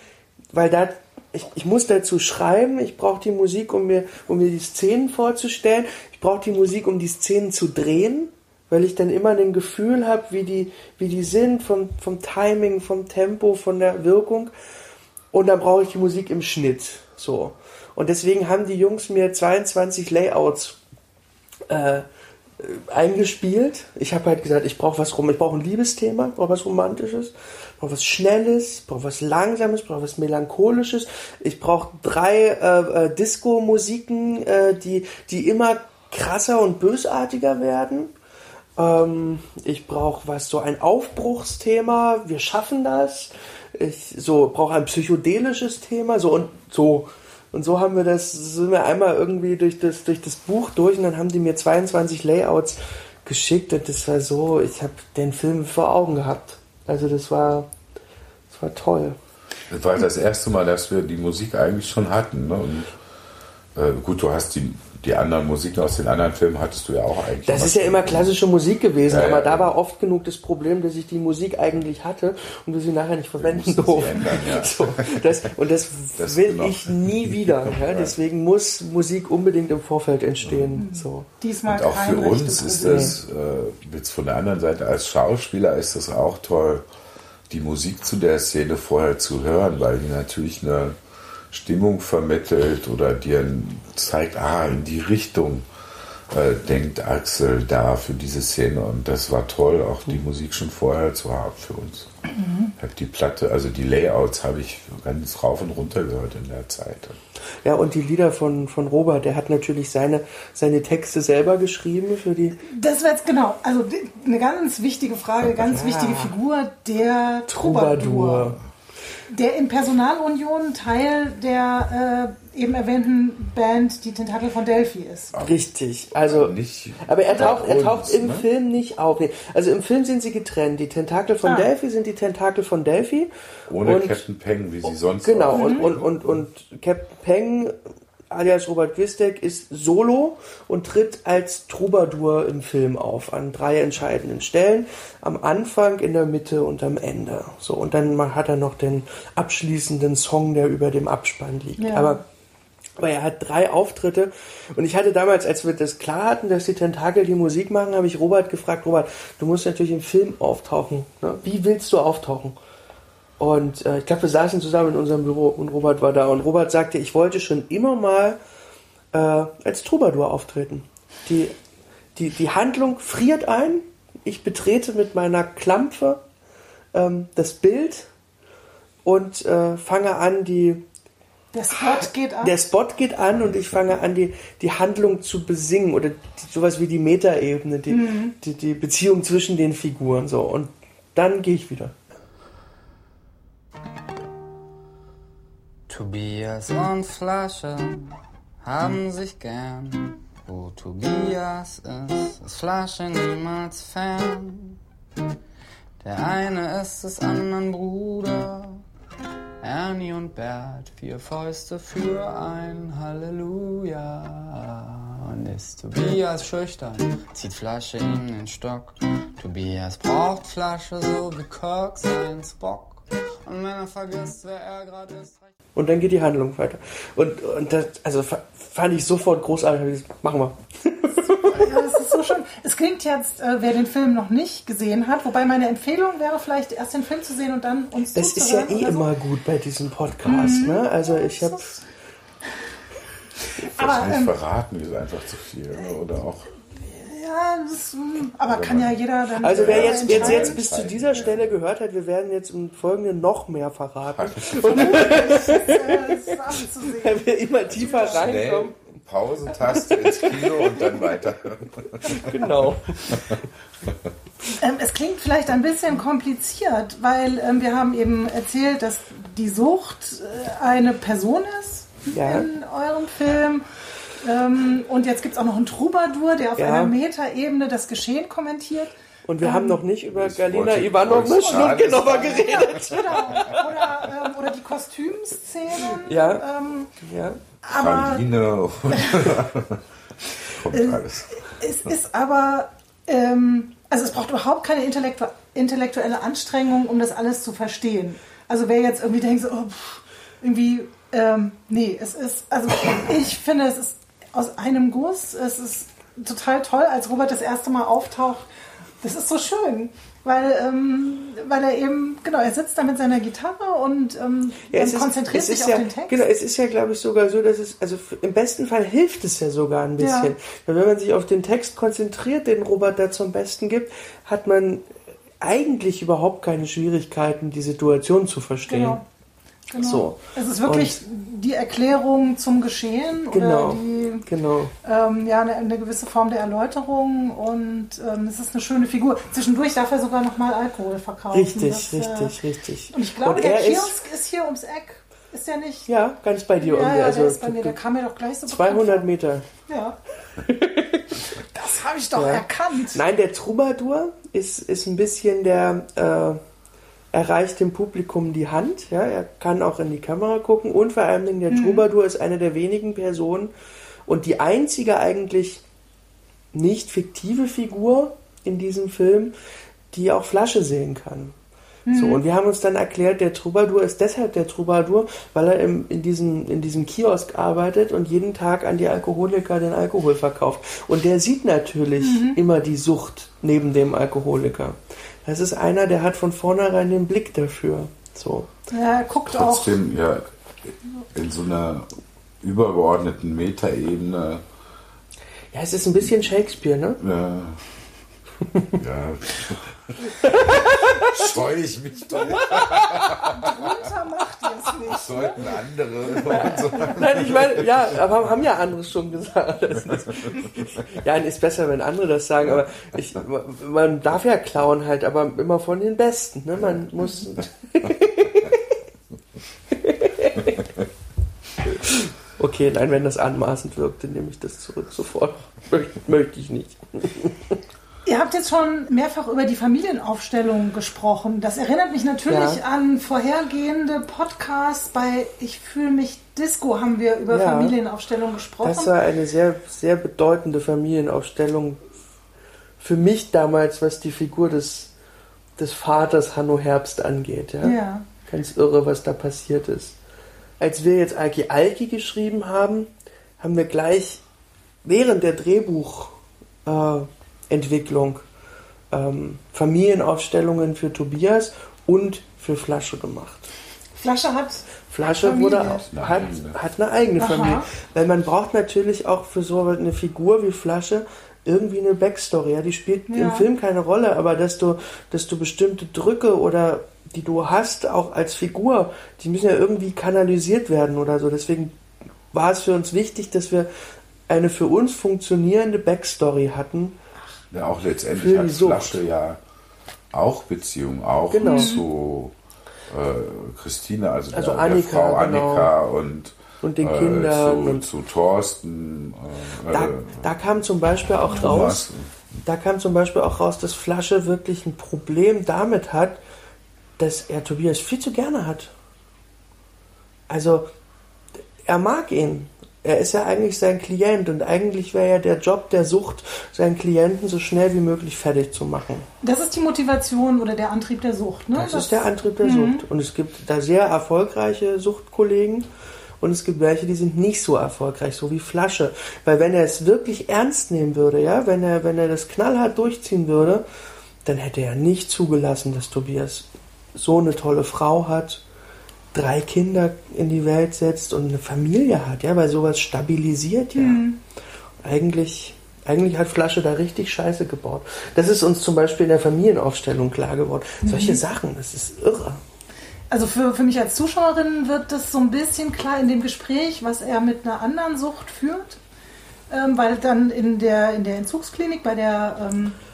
Weil da ich, ich muss dazu schreiben, ich brauche die Musik, um mir, um mir die Szenen vorzustellen, ich brauche die Musik, um die Szenen zu drehen, weil ich dann immer ein Gefühl habe, wie die, wie die sind, vom, vom Timing, vom Tempo, von der Wirkung. Und dann brauche ich die Musik im Schnitt. So. Und deswegen haben die Jungs mir 22 Layouts äh, eingespielt. Ich habe halt gesagt, ich brauche was rum, ich brauche ein Liebesthema, brauche was Romantisches, brauche was Schnelles, brauche was Langsames, brauche was Melancholisches. Ich brauche drei äh, äh, Disco-Musiken, äh, die, die immer krasser und bösartiger werden. Ähm, ich brauche was, so ein Aufbruchsthema, wir schaffen das. Ich so brauche ein psychedelisches Thema, so und so. Und so haben wir das, sind wir einmal irgendwie durch das, durch das Buch durch und dann haben die mir 22 Layouts geschickt und das war so, ich habe den Film vor Augen gehabt. Also das war, das war toll. Das war das erste Mal, dass wir die Musik eigentlich schon hatten. Ne? Und, äh, gut, du hast die, die anderen Musiken aus den anderen Filmen hattest du ja auch eigentlich. Das ist ja immer klassische Musik gewesen, ja, aber ja, da war oft genug das Problem, dass ich die Musik eigentlich hatte und wir sie nachher nicht verwenden durften. Ja. So, das, und das, das will genau. ich nie wieder. Deswegen muss Musik unbedingt im Vorfeld entstehen. So. Diesmal und auch für uns ist das äh, jetzt von der anderen Seite als Schauspieler ist das auch toll, die Musik zu der Szene vorher zu hören, weil die natürlich eine Stimmung vermittelt oder dir zeigt, ah, in die Richtung äh, denkt Axel da für diese Szene. Und das war toll, auch die Musik schon vorher zu haben für uns. Mhm. Hab die Platte, also die Layouts habe ich ganz rauf und runter gehört in der Zeit. Ja, und die Lieder von, von Robert, der hat natürlich seine, seine Texte selber geschrieben für die. Das wäre jetzt genau, also eine ganz wichtige Frage, ganz ja. wichtige Figur, der Troubadour. Troubadour der in Personalunion Teil der äh, eben erwähnten Band Die Tentakel von Delphi ist. Richtig, also nicht aber er taucht, er taucht im ne? Film nicht auf. Also im Film sind sie getrennt. Die Tentakel von ah. Delphi sind die Tentakel von Delphi. Ohne und, Captain Peng, wie sie sonst Genau, und, und, und, und Captain Peng alias Robert Gwistek ist solo und tritt als Troubadour im Film auf an drei entscheidenden Stellen. Am Anfang, in der Mitte und am Ende. So, und dann hat er noch den abschließenden Song, der über dem Abspann liegt. Ja. Aber, aber er hat drei Auftritte und ich hatte damals, als wir das klar hatten, dass die Tentakel die Musik machen, habe ich Robert gefragt, Robert, du musst natürlich im Film auftauchen. Ne? Wie willst du auftauchen? Und äh, ich glaube, wir saßen zusammen in unserem Büro und Robert war da. Und Robert sagte, ich wollte schon immer mal äh, als Troubadour auftreten. Die, die, die Handlung friert ein. Ich betrete mit meiner Klampfe ähm, das Bild und äh, fange an, die. Der Spot geht an. Der Spot geht an und ich fange an, die, die Handlung zu besingen oder die, sowas wie die Metaebene, die, mhm. die, die Beziehung zwischen den Figuren. So. Und dann gehe ich wieder. Tobias und Flasche haben sich gern. Wo Tobias ist, ist Flasche niemals fern. Der eine ist des anderen Bruder. Ernie und Bert, vier Fäuste für ein Halleluja. Und ist Tobias schüchtern, zieht Flasche ihm den Stock. Tobias braucht Flasche so wie Kirk sein Spock. Und wenn er vergisst, wer er gerade ist, und dann geht die Handlung weiter. Und, und das, also fand ich sofort großartig. Machen wir. Ja, das ist so schön. Es klingt jetzt, äh, wer den Film noch nicht gesehen hat, wobei meine Empfehlung wäre vielleicht erst den Film zu sehen und dann uns Das ist ja eh so. immer gut bei diesem Podcast. Mhm. Ne? Also ich habe Wahrscheinlich ähm, verraten wir es einfach zu viel. Oder auch. Ja, das, aber kann ja jeder dann. Also wer jetzt, jetzt, jetzt bis zu dieser Stelle gehört hat, wir werden jetzt im Folgenden noch mehr verraten. Und wenn wir immer tiefer reinkommen. Pausentaste ins Kino und dann weiter. Genau. Ähm, es klingt vielleicht ein bisschen kompliziert, weil ähm, wir haben eben erzählt, dass die Sucht äh, eine Person ist ja. in eurem Film. Ähm, und jetzt gibt es auch noch einen Troubadour, der auf ja. einer Metaebene das Geschehen kommentiert. Und wir ähm, haben noch nicht über Galina Ivanovna Schnurgenova geredet. Genau. Oder, ähm, oder die Kostümszenen. Ja. Ähm, ja. Aber, Kommt alles. Es ist aber, ähm, also es braucht überhaupt keine intellektu intellektuelle Anstrengung, um das alles zu verstehen. Also wer jetzt irgendwie denkt, so, oh, pff, irgendwie, ähm, nee, es ist, also ich finde, es ist aus einem Guss. Es ist total toll, als Robert das erste Mal auftaucht. Das ist so schön, weil, ähm, weil er eben, genau, er sitzt da mit seiner Gitarre und ähm, ja, konzentriert sich auf ja, den Text. Genau, es ist ja, glaube ich, sogar so, dass es, also im besten Fall hilft es ja sogar ein bisschen. Ja. Weil wenn man sich auf den Text konzentriert, den Robert da zum Besten gibt, hat man eigentlich überhaupt keine Schwierigkeiten, die Situation zu verstehen. Genau. Genau. So. Es ist wirklich und, die Erklärung zum Geschehen genau, oder die, genau. Ähm, ja, eine, eine, gewisse Form der Erläuterung und ähm, es ist eine schöne Figur. Zwischendurch darf er sogar nochmal Alkohol verkaufen. Richtig, das, richtig, äh, richtig. Und ich glaube, und der Kiosk ist, ist, hier ums Eck. Ist der nicht? Ja, ganz bei dir. Ja, ja also, der ist bei mir. Der kam mir doch gleich so 200 Meter. Ja. das habe ich doch ja. erkannt. Nein, der Troubadour ist, ist ein bisschen der... Äh, erreicht dem Publikum die Hand. Ja, er kann auch in die Kamera gucken und vor allem der mhm. Troubadour ist eine der wenigen Personen und die einzige eigentlich nicht fiktive Figur in diesem Film, die auch Flasche sehen kann. So, mhm. und wir haben uns dann erklärt, der Troubadour ist deshalb der Troubadour, weil er im, in, diesem, in diesem Kiosk arbeitet und jeden Tag an die Alkoholiker den Alkohol verkauft. Und der sieht natürlich mhm. immer die Sucht neben dem Alkoholiker. Das ist einer, der hat von vornherein den Blick dafür. So. Ja, er guckt Trotzdem, auch. ja, in so einer übergeordneten Metaebene. Ja, es ist ein bisschen Shakespeare, ne? Ja. ja. Scheue ich mich doch. Drunter macht ihr es nicht. Sollten andere. Nein, ich meine, ja, aber haben ja andere schon gesagt. Ja, ist besser, wenn andere das sagen, aber ich, man darf ja klauen halt, aber immer von den Besten. Ne? Man muss. Okay, nein, wenn das anmaßend wirkte, nehme ich das zurück sofort. Möchte, möchte ich nicht. Ihr habt jetzt schon mehrfach über die Familienaufstellung gesprochen. Das erinnert mich natürlich ja. an vorhergehende Podcasts. Bei Ich fühle mich Disco haben wir über ja. Familienaufstellung gesprochen. Das war eine sehr, sehr bedeutende Familienaufstellung für mich damals, was die Figur des, des Vaters Hanno Herbst angeht. Ja? ja. Ganz irre, was da passiert ist. Als wir jetzt Alki Alki geschrieben haben, haben wir gleich während der Drehbuch äh, Entwicklung ähm, Familienaufstellungen für Tobias und für Flasche gemacht. Flasche hat Flasche wurde auch, hat, hat eine eigene Aha. Familie. Weil man braucht natürlich auch für so eine Figur wie Flasche irgendwie eine Backstory. Ja, die spielt ja. im Film keine Rolle, aber dass du, dass du bestimmte Drücke oder die du hast, auch als Figur, die müssen ja irgendwie kanalisiert werden oder so. Deswegen war es für uns wichtig, dass wir eine für uns funktionierende Backstory hatten, ja, auch letztendlich hat Flasche ja auch Beziehungen, auch genau. zu äh, Christine, also, also der, Annika, der Frau Annika genau. und und den äh, Kindern zu, und zu Thorsten. Äh, da, da, kam zum Beispiel auch Thomas. raus, da kam zum Beispiel auch raus, dass Flasche wirklich ein Problem damit hat, dass er Tobias viel zu gerne hat. Also er mag ihn, er ist ja eigentlich sein Klient und eigentlich wäre ja der Job der Sucht, seinen Klienten so schnell wie möglich fertig zu machen. Das ist die Motivation oder der Antrieb der Sucht, ne? Das, das ist der Antrieb der mhm. Sucht. Und es gibt da sehr erfolgreiche Suchtkollegen und es gibt welche, die sind nicht so erfolgreich, so wie Flasche. Weil wenn er es wirklich ernst nehmen würde, ja, wenn er, wenn er das knallhart durchziehen würde, dann hätte er nicht zugelassen, dass Tobias so eine tolle Frau hat, drei Kinder in die Welt setzt und eine Familie hat, ja, weil sowas stabilisiert ja. Mhm. Eigentlich, eigentlich hat Flasche da richtig Scheiße gebaut. Das ist uns zum Beispiel in der Familienaufstellung klar geworden. Mhm. Solche Sachen, das ist irre. Also für, für mich als Zuschauerin wird das so ein bisschen klar in dem Gespräch, was er mit einer anderen Sucht führt. Ähm, weil dann in der, in der Entzugsklinik bei der ähm, äh,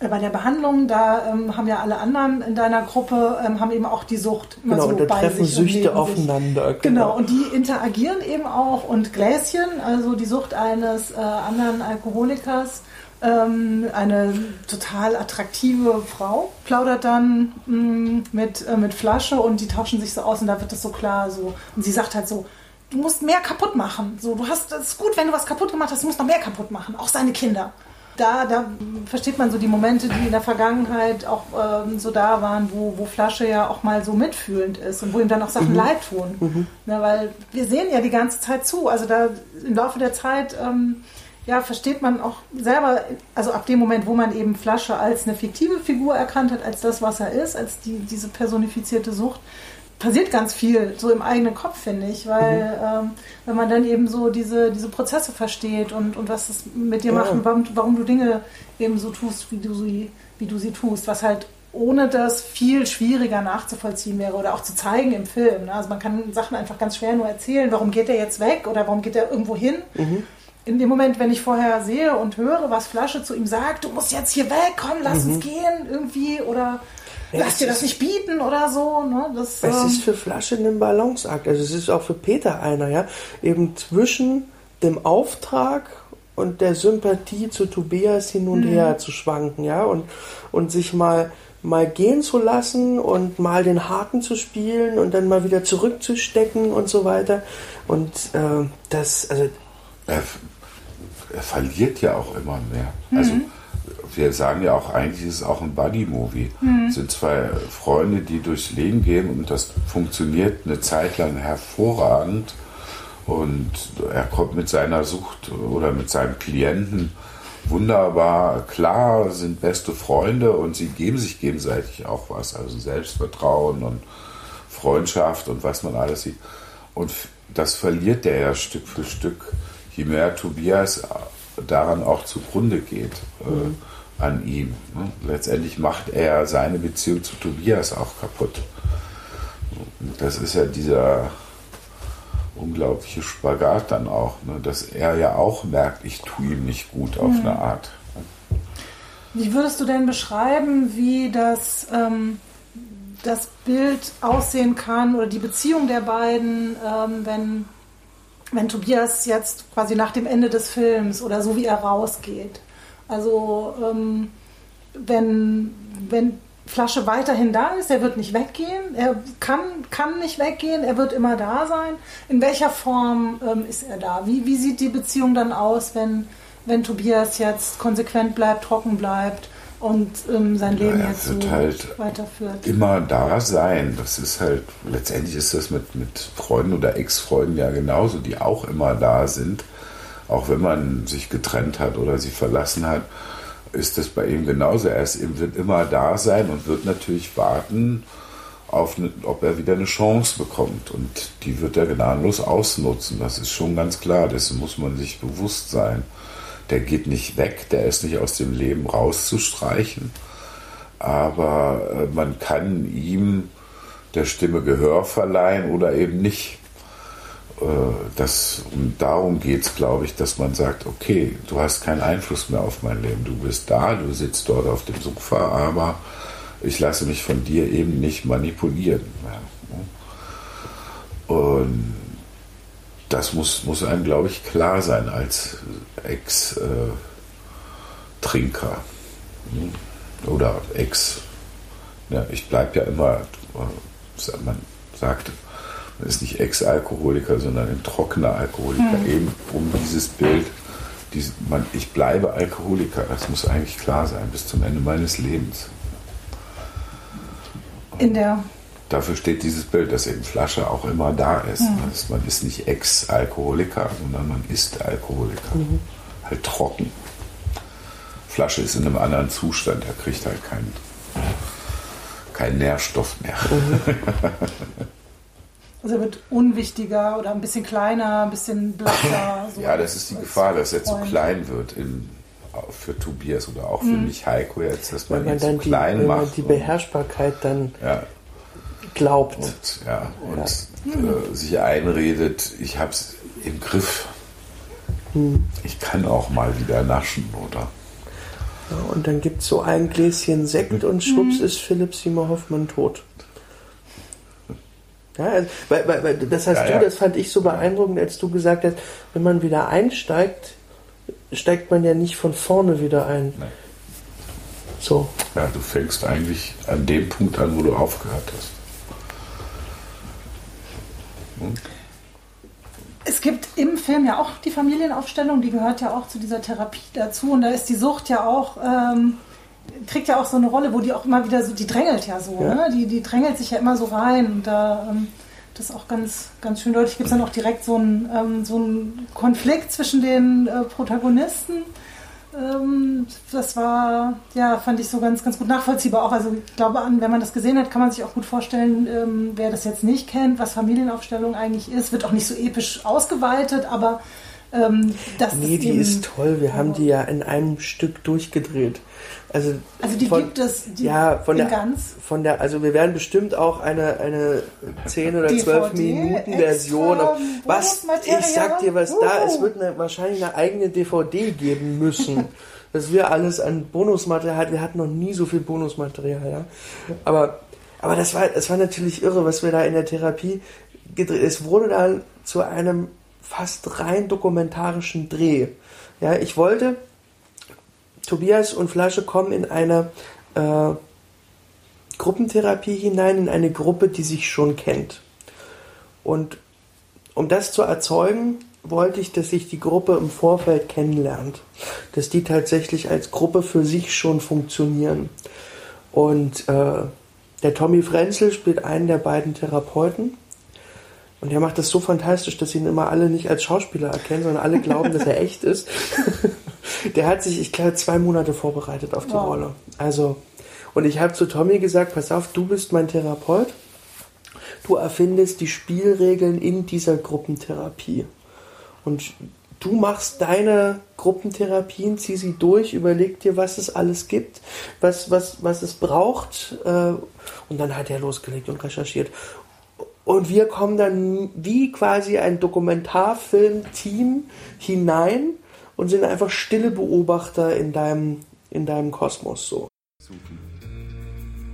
bei der Behandlung, da ähm, haben ja alle anderen in deiner Gruppe, ähm, haben eben auch die Sucht. Immer genau, so und da bei treffen sich Süchte aufeinander. Genau. genau. und die interagieren eben auch. Und Gläschen, also die Sucht eines äh, anderen Alkoholikers, ähm, eine total attraktive Frau, plaudert dann mh, mm, mit, äh, mit Flasche und die tauschen sich so aus und da wird das so klar. So. Und sie sagt halt so, du musst mehr kaputt machen. So, du hast, es ist gut, wenn du was kaputt gemacht hast, du musst noch mehr kaputt machen, auch seine Kinder da, da versteht man so die Momente, die in der Vergangenheit auch ähm, so da waren, wo, wo Flasche ja auch mal so mitfühlend ist und wo ihm dann auch Sachen mhm. leid tun. Mhm. Ja, weil wir sehen ja die ganze Zeit zu. Also da im Laufe der Zeit ähm, ja, versteht man auch selber, also ab dem Moment, wo man eben Flasche als eine fiktive Figur erkannt hat, als das, was er ist, als die, diese personifizierte Sucht, passiert ganz viel so im eigenen Kopf, finde ich, weil mhm. ähm, wenn man dann eben so diese, diese Prozesse versteht und, und was es mit dir ja. macht und warum, warum, du Dinge eben so tust, wie du sie, wie du sie tust, was halt ohne das viel schwieriger nachzuvollziehen wäre oder auch zu zeigen im Film. Ne? Also man kann Sachen einfach ganz schwer nur erzählen, warum geht er jetzt weg oder warum geht er irgendwo hin. Mhm. In dem Moment, wenn ich vorher sehe und höre, was Flasche zu ihm sagt, du musst jetzt hier weg, komm, lass mhm. uns gehen irgendwie oder Lass dir das nicht bieten oder so. Ne? Das, es ähm, ist für Flasche ein Balanceakt. Also es ist auch für Peter einer, ja. Eben zwischen dem Auftrag und der Sympathie zu Tobias hin und mhm. her zu schwanken, ja, und, und sich mal mal gehen zu lassen und mal den Haken zu spielen und dann mal wieder zurückzustecken und so weiter. Und äh, das, also. Er, er, verliert ja auch immer mehr. Also mhm. Also wir sagen ja auch, eigentlich ist es auch ein Buddy-Movie. Mhm. Es sind zwei Freunde, die durchs Leben gehen und das funktioniert eine Zeit lang hervorragend. Und er kommt mit seiner Sucht oder mit seinem Klienten wunderbar klar, sind beste Freunde und sie geben sich gegenseitig auch was. Also Selbstvertrauen und Freundschaft und was man alles sieht. Und das verliert der ja Stück für Stück, je mehr Tobias daran auch zugrunde geht. Mhm an ihm. Ne? Letztendlich macht er seine Beziehung zu Tobias auch kaputt. Das ist ja dieser unglaubliche Spagat dann auch, ne? dass er ja auch merkt, ich tue ihm nicht gut auf mhm. eine Art. Wie würdest du denn beschreiben, wie das, ähm, das Bild aussehen kann oder die Beziehung der beiden, ähm, wenn, wenn Tobias jetzt quasi nach dem Ende des Films oder so wie er rausgeht? Also ähm, wenn, wenn Flasche weiterhin da ist, er wird nicht weggehen, er kann, kann nicht weggehen, er wird immer da sein. In welcher Form ähm, ist er da? Wie, wie sieht die Beziehung dann aus, wenn, wenn Tobias jetzt konsequent bleibt, trocken bleibt und ähm, sein Leben ja, jetzt so halt weiterführt? Immer da sein. Das ist halt, letztendlich ist das mit, mit Freunden oder Ex-Freunden ja genauso, die auch immer da sind auch wenn man sich getrennt hat oder sie verlassen hat, ist das bei ihm genauso. Er wird immer da sein und wird natürlich warten, auf eine, ob er wieder eine Chance bekommt. Und die wird er gnadenlos ausnutzen. Das ist schon ganz klar. Dessen muss man sich bewusst sein. Der geht nicht weg, der ist nicht aus dem Leben rauszustreichen. Aber äh, man kann ihm der Stimme Gehör verleihen oder eben nicht. Äh, das, und darum geht es, glaube ich, dass man sagt, okay, du hast keinen Einfluss mehr auf mein Leben. Du bist da, du sitzt dort auf dem Sofa, aber ich lasse mich von dir eben nicht manipulieren. Und das muss, muss einem, glaube ich, klar sein als Ex-Trinker oder Ex. Ja, ich bleibe ja immer, man sagt, man ist nicht Ex-Alkoholiker, sondern ein trockener Alkoholiker. Mhm. Eben um dieses Bild, diese, man, ich bleibe Alkoholiker, das muss eigentlich klar sein, bis zum Ende meines Lebens. In der dafür steht dieses Bild, dass eben Flasche auch immer da ist. Mhm. Also man ist nicht Ex-Alkoholiker, sondern man ist Alkoholiker. Mhm. Halt trocken. Flasche ist in einem anderen Zustand, er kriegt halt keinen kein Nährstoff mehr. Mhm. Also er wird unwichtiger oder ein bisschen kleiner, ein bisschen blasser. So ja, das ist die Gefahr, dass er zu klein wird in, für Tobias oder auch für mhm. mich Heiko jetzt, dass man, man ihn zu klein die, macht. Wenn man die Beherrschbarkeit dann ja. glaubt. Und, ja, und ja. Äh, sich einredet, ich habe es im Griff. Mhm. Ich kann auch mal wieder naschen, oder? Ja, und dann gibt es so ein Gläschen Sekt und schwupps mhm. ist Philipp Seymour Hoffmann tot. Ja, also, weil, weil, weil, das hast ja, du, ja. das fand ich so beeindruckend, als du gesagt hast, wenn man wieder einsteigt, steigt man ja nicht von vorne wieder ein. Nein. So. Ja, du fängst eigentlich an dem Punkt an, wo du aufgehört hast. Hm? Es gibt im Film ja auch die Familienaufstellung, die gehört ja auch zu dieser Therapie dazu. Und da ist die Sucht ja auch, ähm, kriegt ja auch so eine Rolle, wo die auch immer wieder so, die drängelt ja so, ja. Ne? Die, die drängelt sich ja immer so rein. Und da, ähm, das ist auch ganz, ganz schön deutlich. Gibt es dann auch direkt so einen, ähm, so einen Konflikt zwischen den äh, Protagonisten ähm, das war, ja, fand ich so ganz, ganz gut nachvollziehbar auch. Also ich glaube, wenn man das gesehen hat, kann man sich auch gut vorstellen, ähm, wer das jetzt nicht kennt, was Familienaufstellung eigentlich ist. Wird auch nicht so episch ausgeweitet, aber ähm, das nee, ist die ist toll. Wir haben die ja in einem Stück durchgedreht. Also, also die von, gibt es die ja, von der, ganz? Von der, also wir werden bestimmt auch eine, eine 10 oder 12 Minuten Version. Was, ich sag dir was uh. da, es wird eine, wahrscheinlich eine eigene DVD geben müssen. dass wir alles an Bonusmaterial hatten. Wir hatten noch nie so viel Bonusmaterial, ja. Aber, aber das war, das war natürlich irre, was wir da in der Therapie gedreht. Es wurde dann zu einem fast rein dokumentarischen Dreh. Ja, ich wollte, Tobias und Flasche kommen in eine äh, Gruppentherapie hinein, in eine Gruppe, die sich schon kennt. Und um das zu erzeugen, wollte ich, dass sich die Gruppe im Vorfeld kennenlernt. Dass die tatsächlich als Gruppe für sich schon funktionieren. Und äh, der Tommy Frenzel spielt einen der beiden Therapeuten. Und er macht das so fantastisch, dass ihn immer alle nicht als Schauspieler erkennen, sondern alle glauben, dass er echt ist. Der hat sich, ich glaube, zwei Monate vorbereitet auf die wow. Rolle. Also, und ich habe zu Tommy gesagt, pass auf, du bist mein Therapeut. Du erfindest die Spielregeln in dieser Gruppentherapie. Und du machst deine Gruppentherapien, zieh sie durch, überleg dir, was es alles gibt, was, was, was es braucht. Äh, und dann hat er losgelegt und recherchiert. Und wir kommen dann wie quasi ein Dokumentarfilm-Team hinein und sind einfach stille Beobachter in deinem, in deinem Kosmos so.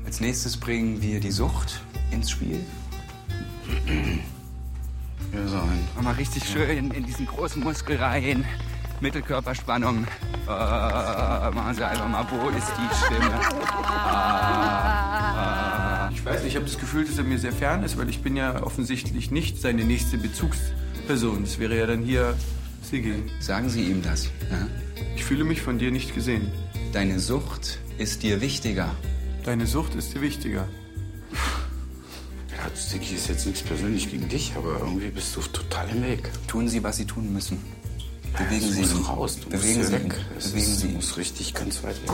Als nächstes bringen wir die Sucht ins Spiel. Ja, so ein. Mal richtig schön in diesen großen Muskel rein. Mittelkörperspannung. Äh, machen Sie einfach mal, wo ist die Stimme? Äh, äh. Ich weiß nicht, ich habe das Gefühl, dass er mir sehr fern ist, weil ich bin ja offensichtlich nicht seine nächste Bezugsperson. Das wäre ja dann hier Sigi. Sagen Sie ihm das. Ja? Ich fühle mich von dir nicht gesehen. Deine Sucht ist dir wichtiger. Deine Sucht ist dir wichtiger. Ja, Sigi ist jetzt nichts persönlich gegen dich, aber irgendwie bist du total im Weg. Tun Sie, was Sie tun müssen. Bewegen Sie ihn. raus, du bewegen musst Sie weg. Es bewegen ist, Sie ihn. muss richtig ganz weit weg.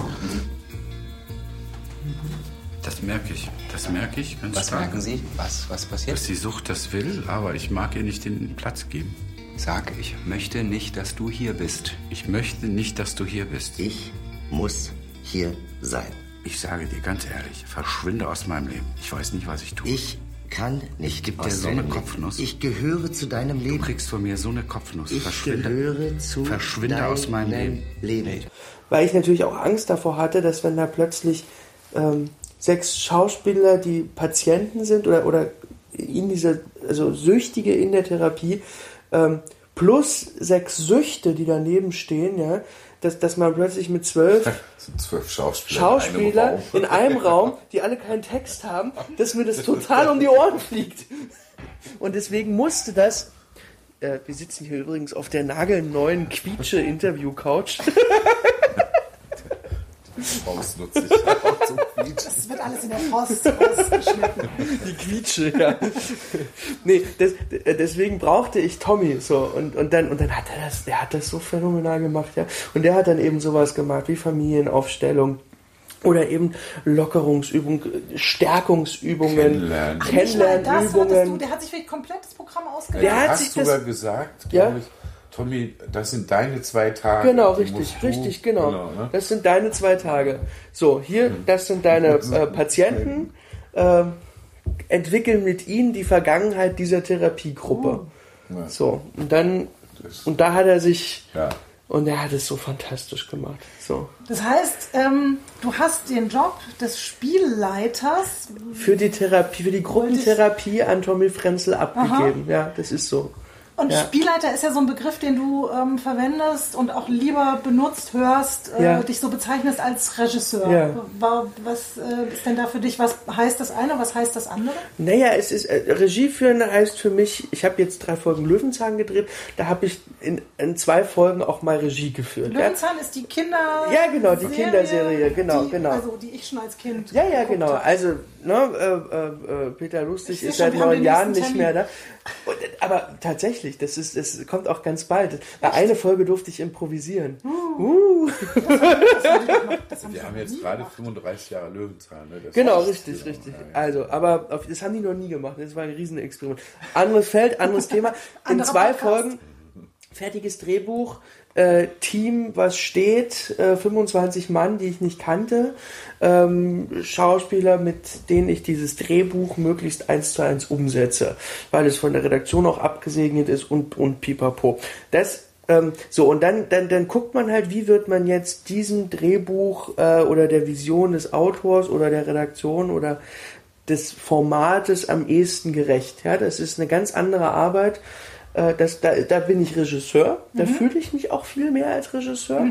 Das merke ich. Das merke ich ganz Was stark. merken Sie? Was, was passiert? Dass die Sucht das will, aber ich mag ihr nicht den Platz geben. Sag, ich möchte nicht, dass du hier bist. Ich möchte nicht, dass du hier bist. Ich muss hier sein. Ich sage dir ganz ehrlich, verschwinde aus meinem Leben. Ich weiß nicht, was ich tue. Ich kann nicht ich gebe dir so eine Kopfnuss. Ich gehöre zu deinem Leben. Du kriegst von mir so eine Kopfnuss. Ich verschwinde, gehöre zu verschwinde deinem aus meinem Leben. Leben. Weil ich natürlich auch Angst davor hatte, dass wenn da plötzlich ähm, sechs Schauspieler, die Patienten sind oder, oder in dieser, also Süchtige in der Therapie, ähm, plus sechs Süchte, die daneben stehen, ja, dass, dass man plötzlich mit zwölf, zwölf Schauspieler, Schauspieler in, einem in, einem Raum, die alle keinen Text haben, dass mir das total um die Ohren fliegt. Und deswegen musste das. Äh, wir sitzen hier übrigens auf der nagelneuen Quietsche-Interview-Couch. Chance nutze ich auch zum Quietschen. Das wird alles in der Post ausgeschnitten. Die Quietsche, ja. nee, das, deswegen brauchte ich Tommy so und, und dann und dann hat er das, der hat das so phänomenal gemacht, ja. Und der hat dann eben sowas gemacht wie Familienaufstellung oder eben Lockerungsübungen, Stärkungsübungen, Kennenlernen. Kennenlernübungen. Der hat sich wirklich komplett das Programm ausgedacht. Der Du hat hast sich das- sogar gesagt, Ja. glaube ich, Tommy, das sind deine zwei Tage. Genau, richtig, du- richtig, genau. ne? Das sind deine zwei Tage. So, hier, das sind deine äh, Patienten. ähm, entwickeln mit ihnen die Vergangenheit dieser Therapiegruppe. Ja. So, und dann, Das- und da hat er sich, Ja. und er hat es so fantastisch gemacht. So. Das heißt, ähm, du hast den Job des Spielleiters. Für die Therapie, für die Gruppentherapie an Tommy Frenzel abgegeben. Ja, das ist so. Und Ja. Spielleiter ist ja so ein Begriff, den du ähm, verwendest und auch lieber benutzt, hörst, äh, Ja. dich so bezeichnest als Regisseur. Ja. Wa- Was äh, ist denn da für dich? Was heißt das eine, was heißt das andere? Naja, es ist äh, Regie führen heißt für mich, ich habe jetzt drei Folgen Löwenzahn gedreht, da habe ich in, in zwei Folgen auch mal Regie geführt. Löwenzahn ist die Kinder. Ja, genau, die Kinderserie, genau, die, genau. Also die ich schon als Kind. ja, ja genau. habe. Also, ne, äh, äh, Peter Lustig ist seit neun Jahren nicht mehr da. Und, aber tatsächlich, das ist, das kommt auch ganz bald. Bei einer Folge durfte ich improvisieren. Uh. Das haben Wir wir haben jetzt gerade gemacht. 35 Jahre Löwenzahn. Ne? Das Genau, richtig, richtig. ja, ja. Also, aber auf, das haben die noch nie gemacht. Das war ein Riesenexperiment. Anderes Feld, anderes Thema. In Anderer zwei Podcast. Folgen, fertiges Drehbuch, äh, Team, was steht, äh, 25 Mann, die ich nicht kannte, ähm, Schauspieler, mit denen ich dieses Drehbuch möglichst eins zu eins umsetze, weil es von der Redaktion auch abgesegnet ist und, und pipapo. Das ähm, so, und dann, dann, dann guckt man halt, wie wird man jetzt diesem Drehbuch äh, oder der Vision des Autors oder der Redaktion oder des Formates am ehesten gerecht. Ja, das ist eine ganz andere Arbeit. Äh, das, da, da bin ich Regisseur. Da fühle ich mich auch viel mehr als Regisseur.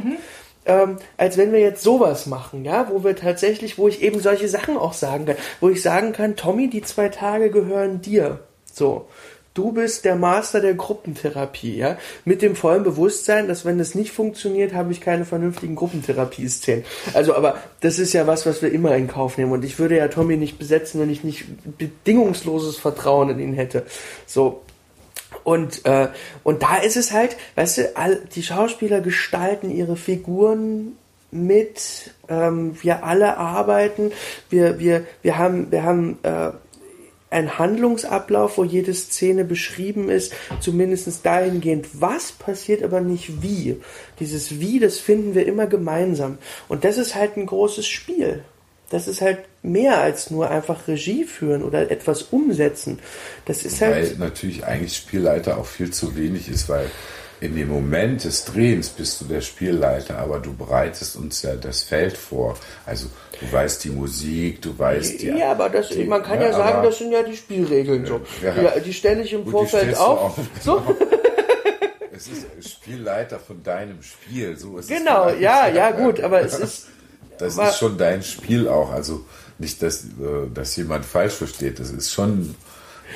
Ähm, als wenn wir jetzt sowas machen, ja, wo wir tatsächlich, wo ich eben solche Sachen auch sagen kann, wo ich sagen kann, Tommy, die zwei Tage gehören dir. So. Du bist der Master der Gruppentherapie, ja, mit dem vollen Bewusstsein, dass wenn das nicht funktioniert, habe ich keine vernünftigen Gruppentherapie-Szenen. Also, aber das ist ja was, was wir immer in Kauf nehmen. Und ich würde ja Tommy nicht besetzen, wenn ich nicht bedingungsloses Vertrauen in ihn hätte. So, und, äh, und da ist es halt, weißt du, all, die Schauspieler gestalten ihre Figuren mit, ähm, wir alle arbeiten, wir, wir, wir haben, wir haben äh, einen Handlungsablauf, wo jede Szene beschrieben ist, zumindest dahingehend, was passiert, aber nicht wie. Dieses Wie, das finden wir immer gemeinsam. Und das ist halt ein großes Spiel. Das ist halt mehr als nur einfach Regie führen oder etwas umsetzen. Das ist Weil halt. natürlich eigentlich Spielleiter auch viel zu wenig ist, weil in dem Moment des Drehens bist du der Spielleiter, aber du bereitest uns ja das Feld vor. Also du weißt die Musik, du weißt die. Ja, aber das, die, man kann ne, ja sagen, das sind ja die Spielregeln so. Ja. Die, die stelle ich im Vorfeld auf. auf, So, Es ist Spielleiter von deinem Spiel, so ist es. genau, ja, ja, gut, aber es ist. Das aber- ist schon dein Spiel auch. Also nicht, dass, äh, dass jemand falsch versteht. Das ist schon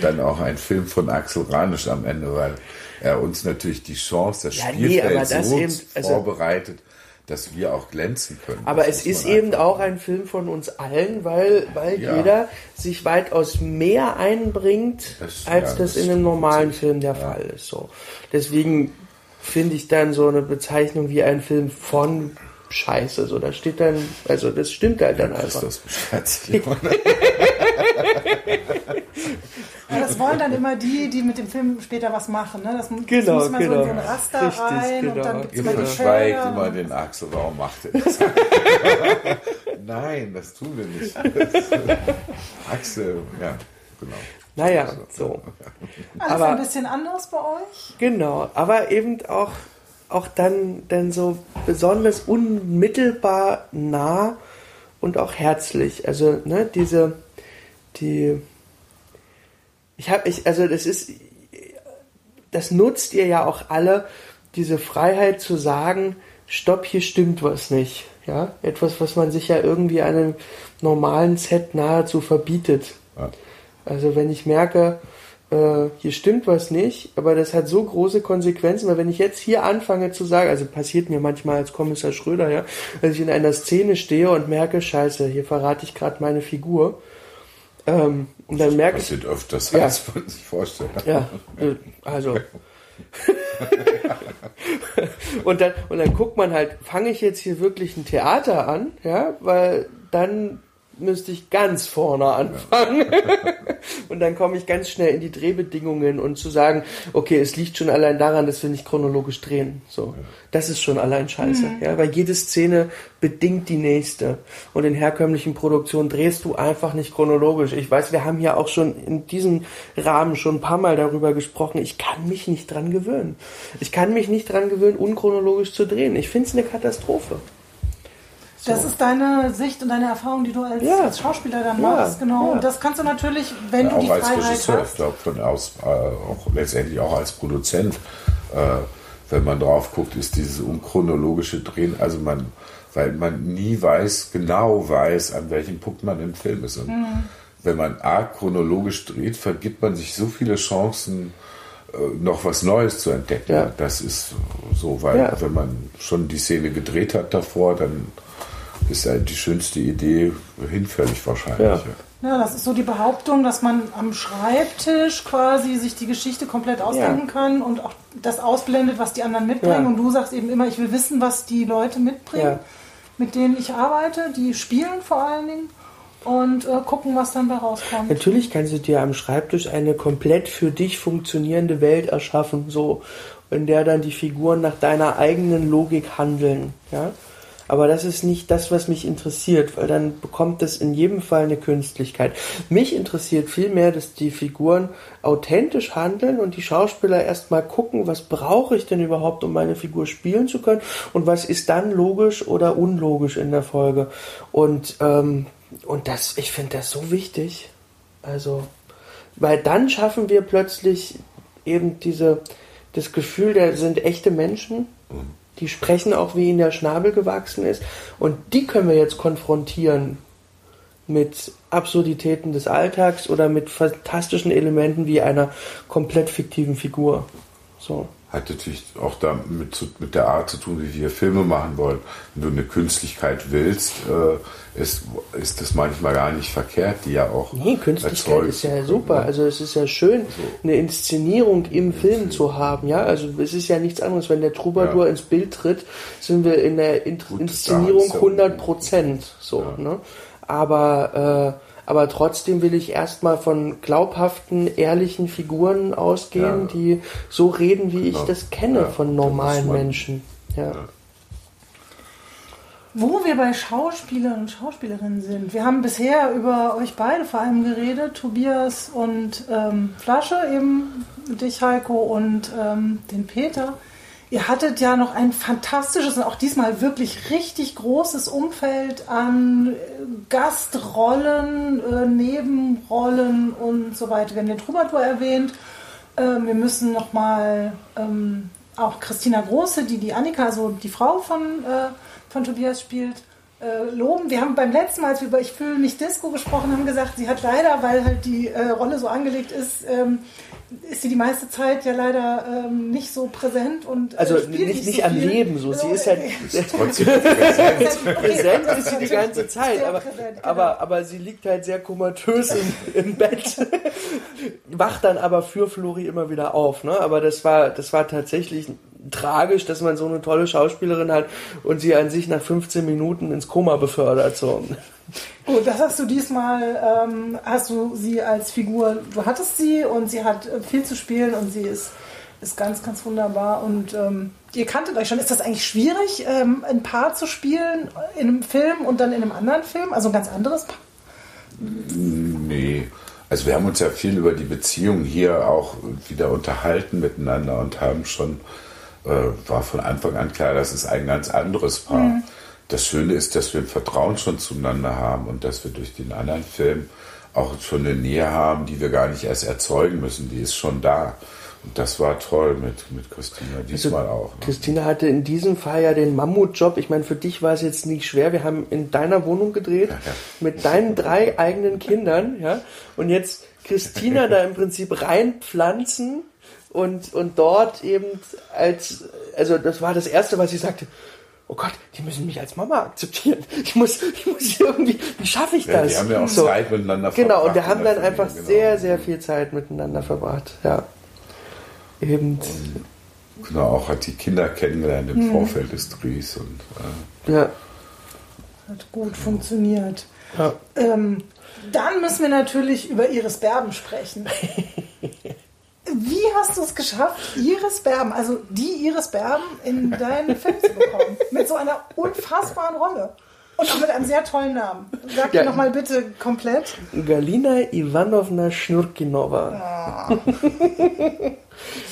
dann auch ein Film von Axel Ranisch am Ende, weil er uns natürlich die Chance, das Ja, nee, Spielfeld das so eben, also- vorbereitet, dass wir auch glänzen können. Aber Das es ist eben auch ein Film von uns allen, weil, weil Ja. jeder sich weitaus mehr einbringt, Das- als ja, das, das in einem normalen Film der Fall ist. So. Deswegen finde ich dann so eine Bezeichnung wie ein Film von Scheiße. So, da steht dann, also das stimmt halt dann einfach. Beschwert sich immer. Ja, das wollen dann immer die, die mit dem Film später was machen. Ne? Das muss Genau, muss man so in genau. so ein Raster Richtig, rein und genau. dann gibt es Ihr immer die verschweigt immer den Axel, warum macht er das? Nein, das tun wir nicht. Axel, ja, genau. Naja, so. Alles aber- ein bisschen anders bei euch. Genau, aber eben auch, auch dann, dann so besonders unmittelbar nah und auch herzlich. Also, ne, diese, die, ich habe, ich, also das ist, das nutzt ihr ja auch alle, diese Freiheit zu sagen, stopp, hier stimmt was nicht. Ja, etwas, was man sich ja irgendwie einem normalen Set nahezu verbietet. Ja. Also wenn ich merke, äh, hier stimmt was nicht, aber das hat so große Konsequenzen, weil wenn ich jetzt hier anfange zu sagen, also passiert mir manchmal als Kommissar Schröder, ja, dass ich in einer Szene stehe und merke, scheiße, hier verrate ich gerade meine Figur. Ähm, und dann merke ich. Das passiert öfters, ja, als man sich vorstellt. Ja, äh, also. und, dann, und dann guckt man halt, fange ich jetzt hier wirklich ein Theater an, ja, weil dann müsste ich ganz vorne anfangen. und dann komme ich ganz schnell in die Drehbedingungen und zu sagen, okay, es liegt schon allein daran, dass wir nicht chronologisch drehen. So. Das ist schon allein scheiße. Mhm. Ja, weil jede Szene bedingt die nächste. Und in herkömmlichen Produktionen drehst du einfach nicht chronologisch. Ich weiß, wir haben ja auch schon in diesem Rahmen schon ein paar Mal darüber gesprochen. Ich kann mich nicht dran gewöhnen. Ich kann mich nicht dran gewöhnen, unchronologisch zu drehen. Ich finde es eine Katastrophe. So. Das ist deine Sicht und deine Erfahrung, die du als, ja. als Schauspieler dann machst, ja. genau. Ja. Und das kannst du natürlich, wenn du die Freiheit hast. Auch als Regisseur, ich glaube, von aus, äh, auch letztendlich auch als Produzent, äh, wenn man drauf guckt, ist dieses unchronologische Drehen, also man, weil man nie weiß, genau weiß, an welchem Punkt man im Film ist. Und mhm. wenn man arg chronologisch dreht, vergibt man sich so viele Chancen, äh, noch was Neues zu entdecken. Ja. Das ist so, weil ja. wenn man schon die Szene gedreht hat davor, dann ist halt die schönste Idee hinfällig wahrscheinlich. Ja. ja. das ist so die Behauptung, dass man am Schreibtisch quasi sich die Geschichte komplett ausdenken ja. kann und auch das ausblendet, was die anderen mitbringen. Ja. Und du sagst eben immer, ich will wissen, was die Leute mitbringen, mit denen ich arbeite, die spielen vor allen Dingen und äh, gucken, was dann da rauskommt. Natürlich kannst du dir am Schreibtisch eine komplett für dich funktionierende Welt erschaffen, so in der dann die Figuren nach deiner eigenen Logik handeln, ja. Aber das ist nicht das, was mich interessiert, weil dann bekommt es in jedem Fall eine Künstlichkeit. Mich interessiert vielmehr, dass die Figuren authentisch handeln und die Schauspieler erstmal gucken, was brauche ich denn überhaupt, um meine Figur spielen zu können und was ist dann logisch oder unlogisch in der Folge. Und, ähm, und das, ich finde das so wichtig. Also, weil dann schaffen wir plötzlich eben diese, das Gefühl, da sind echte Menschen. Mhm die sprechen auch, wie ihnen der Schnabel gewachsen ist. Und die können wir jetzt konfrontieren mit Absurditäten des Alltags oder mit fantastischen Elementen wie einer komplett fiktiven Figur. So hat natürlich auch damit zu, mit der Art zu tun, wie wir Filme machen wollen. Wenn du eine Künstlichkeit willst, äh, ist, ist das manchmal gar nicht verkehrt, die ja auch. Nee, Künstlichkeit ist ja super. Ne? Also es ist ja schön, so. eine Inszenierung im Film zu haben. Ja, also es ist ja nichts anderes. Wenn der Troubadour ja. ins Bild tritt, sind wir in der in Gut, Inszenierung 100 Prozent. So, ja. ne? Aber äh, aber trotzdem will ich erstmal von glaubhaften, ehrlichen Figuren ausgehen, ja. die so reden, wie genau. ich das kenne ja, von normalen Menschen. Ja. Wo wir bei Schauspielern und Schauspielerinnen sind. Wir haben bisher über euch beide vor allem geredet, Tobias und ähm, Flasche, eben dich Heiko und ähm, den Peter. Ihr hattet ja noch ein fantastisches und auch diesmal wirklich richtig großes Umfeld an äh, Gastrollen, äh, Nebenrollen und so weiter. Wir haben den Troubadour erwähnt. Ähm, wir müssen nochmal ähm, auch Christina Große, die die Annika, also die Frau von, äh, von Tobias spielt, äh, loben. Wir haben beim letzten Mal, als wir über Ich fühle mich Disco gesprochen haben, gesagt, sie hat leider, weil halt die äh, Rolle so angelegt ist, ähm, ist sie die meiste Zeit ja leider ähm, nicht so präsent und äh, also nicht, nicht, nicht so am Leben so. Sie ist ja präsent ist sie die ganze Zeit, aber, präsent, genau. aber, aber sie liegt halt sehr komatös im, im Bett, wacht dann aber für Flori immer wieder auf. Ne? Aber das war das war tatsächlich tragisch, dass man so eine tolle Schauspielerin hat und sie an sich nach 15 Minuten ins Koma befördert. So. Gut, das hast du diesmal, ähm, hast du sie als Figur, du hattest sie und sie hat äh, viel zu spielen und sie ist, ist ganz, ganz wunderbar und ähm, ihr kanntet euch schon. Ist das eigentlich schwierig, ähm, ein Paar zu spielen in einem Film und dann in einem anderen Film? Also ein ganz anderes Paar? Nee. Also wir haben uns ja viel über die Beziehung hier auch wieder unterhalten miteinander und haben schon, äh, war von Anfang an klar, das ist ein ganz anderes Paar. Mhm das Schöne ist, dass wir ein Vertrauen schon zueinander haben und dass wir durch den anderen Film auch schon eine Nähe haben, die wir gar nicht erst erzeugen müssen. Die ist schon da. Das war toll mit, mit Christina, diesmal also, auch. Ne? Christina hatte in diesem Fall ja den Mammutjob. Ich meine, für dich war es jetzt nicht schwer. Wir haben in deiner Wohnung gedreht ja, ja. mit deinen drei eigenen Kindern, ja. Und jetzt Christina da im Prinzip reinpflanzen und, und dort eben als, also das war das erste, was sie sagte, oh Gott, die müssen mich als Mama akzeptieren. Ich muss, ich muss irgendwie, wie schaffe ich das? Ja, die haben ja auch so, Zeit miteinander verbracht. Genau, und wir haben dann einfach genau. sehr, sehr viel Zeit miteinander verbracht. Ja. Eben. Und, genau, auch hat die Kinder kennengelernt im mhm. Vorfeld des Drehs und äh, ja. Hat gut funktioniert. Ja. Ähm, dann müssen wir natürlich über Iris Berben sprechen. Wie hast du es geschafft, Iris Berben, also die Iris Berben, in deinen Film zu bekommen? Mit so einer unfassbaren Rolle. Und auch mit einem sehr tollen Namen. Sag ja. nochmal bitte komplett. Galina Ivanovna Schnurkinova. Oh.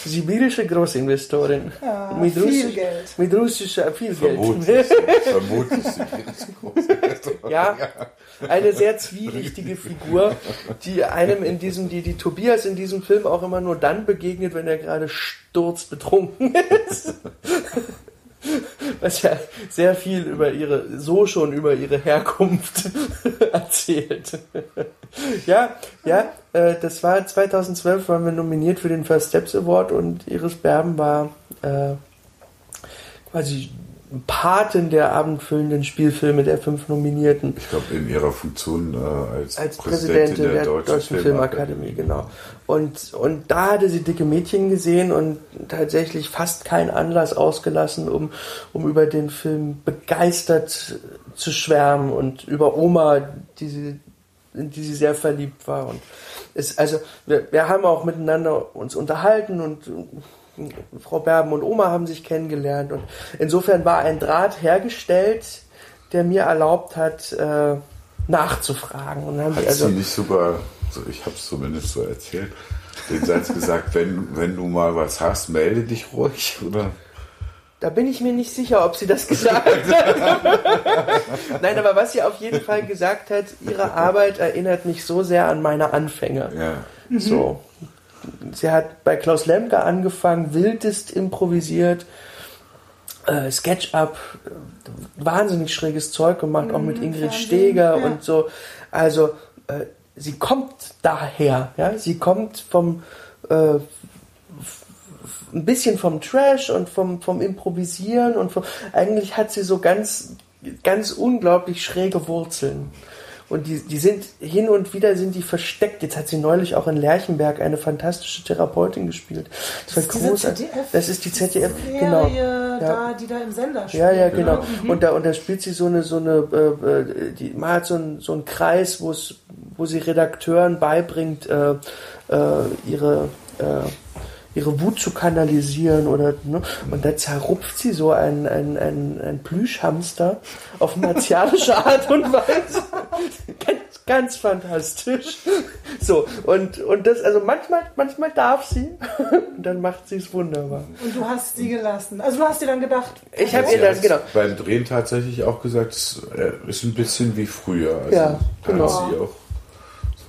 Sibirische Großinvestorin. Ja, mit viel Russisch, Geld. Mit russischer, viel Vermutlich, Geld. Vermutlich sibirische Großinvestorin. Ja, eine sehr zwielichtige Figur, die einem in diesem, die, die Tobias in diesem Film auch immer nur dann begegnet, wenn er gerade sturzbetrunken ist was ja sehr viel über ihre, so schon über ihre Herkunft erzählt. ja, ja, äh, das war 2012 waren wir nominiert für den First Steps Award und Iris Berben war äh, quasi Patin der abendfüllenden Spielfilme der fünf Nominierten. Ich glaube, in ihrer Funktion äh, als, als Präsidentin, Präsidentin der, der, Deutschen, Deutschen Filmakademie, genau. Und, und da hatte sie dicke Mädchen gesehen und tatsächlich fast keinen Anlass ausgelassen, um, um über den Film begeistert zu schwärmen und über Oma, die sie, in die sie sehr verliebt war. Und es, also, wir, wir haben auch miteinander uns unterhalten und Frau Berben und Oma haben sich kennengelernt und insofern war ein Draht hergestellt, der mir erlaubt hat, äh, nachzufragen. Und dann hat also, sie nicht sogar, also ich habe es zumindest so erzählt, den Satz gesagt, wenn, wenn du mal was hast, melde dich ruhig, oder? Da bin ich mir nicht sicher, ob sie das gesagt hat. Nein, aber was sie auf jeden Fall gesagt hat, ihre Arbeit erinnert mich so sehr an meine Anfänge. Ja. So sie hat bei Klaus Lemke angefangen, wildest improvisiert, äh, Sketch-Up, wahnsinnig schräges Zeug gemacht, mhm, auch mit mhm, Ingrid Steger ja. und so. Also äh, sie kommt daher, ja, sie kommt vom äh, ein bisschen vom Trash und vom, vom Improvisieren und vom, eigentlich hat sie so ganz, ganz unglaublich schräge Wurzeln. Und die, die sind hin und wieder sind die versteckt. Jetzt hat sie neulich auch in Lerchenberg eine fantastische Therapeutin gespielt. Das, das war großartig. Das ist die ZDF, genau. Ja. Da, die da im Sender spielt. Ja, ja, genau. Mhm. Und da und da spielt sie so eine so eine äh, äh die man hat so einen so einen Kreis, wo es wo sie Redakteuren beibringt äh, äh, ihre äh, ihre Wut zu kanalisieren oder ne? und da zerrupft sie so ein, ein, ein, ein Plüschhamster auf martialische Art und Weise. ganz, ganz fantastisch. So, und, und das, also manchmal, manchmal darf sie und dann macht sie es wunderbar. Und du hast sie gelassen. Also du hast dir dann gedacht. Ich habe ihr dann, genau. Beim Drehen tatsächlich auch gesagt, es äh, ist ein bisschen wie früher. Also ja, genau. sie auch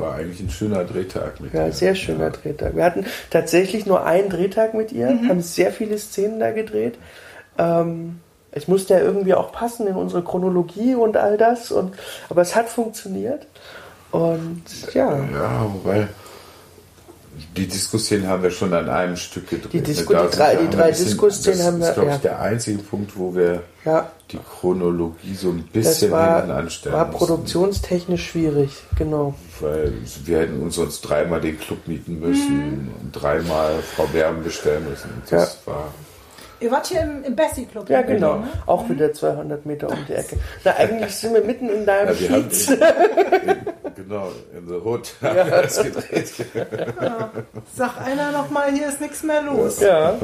war eigentlich ein schöner Drehtag mit ja, ihr. Ja, sehr schöner ja. Drehtag. Wir hatten tatsächlich nur einen Drehtag mit ihr, mhm. haben sehr viele Szenen da gedreht. Ähm, es musste ja irgendwie auch passen in unsere Chronologie und all das. Und, aber es hat funktioniert. Und ja. Ja, wobei die Diskussion haben wir schon an einem Stück gedreht. Die, Disku die drei, die drei Diskussionen haben wir. Das ist, glaube ich, der einzige Punkt, wo wir ja. die Chronologie so ein bisschen war, hinten anstellen war produktionstechnisch schwierig, genau. Weil wir hätten uns sonst dreimal den Club mieten müssen mhm. und dreimal Frau Berben bestellen müssen. Das ja. war Ihr wart hier im, im Bessie Club. Ja, genau. Ne? Auch wieder 200 Meter um die Ecke. Na, eigentlich sind wir mitten in deinem ja. Genau, in the Hood ja. das gedreht. Ja. Sag einer nochmal, hier ist nichts mehr los. Ja.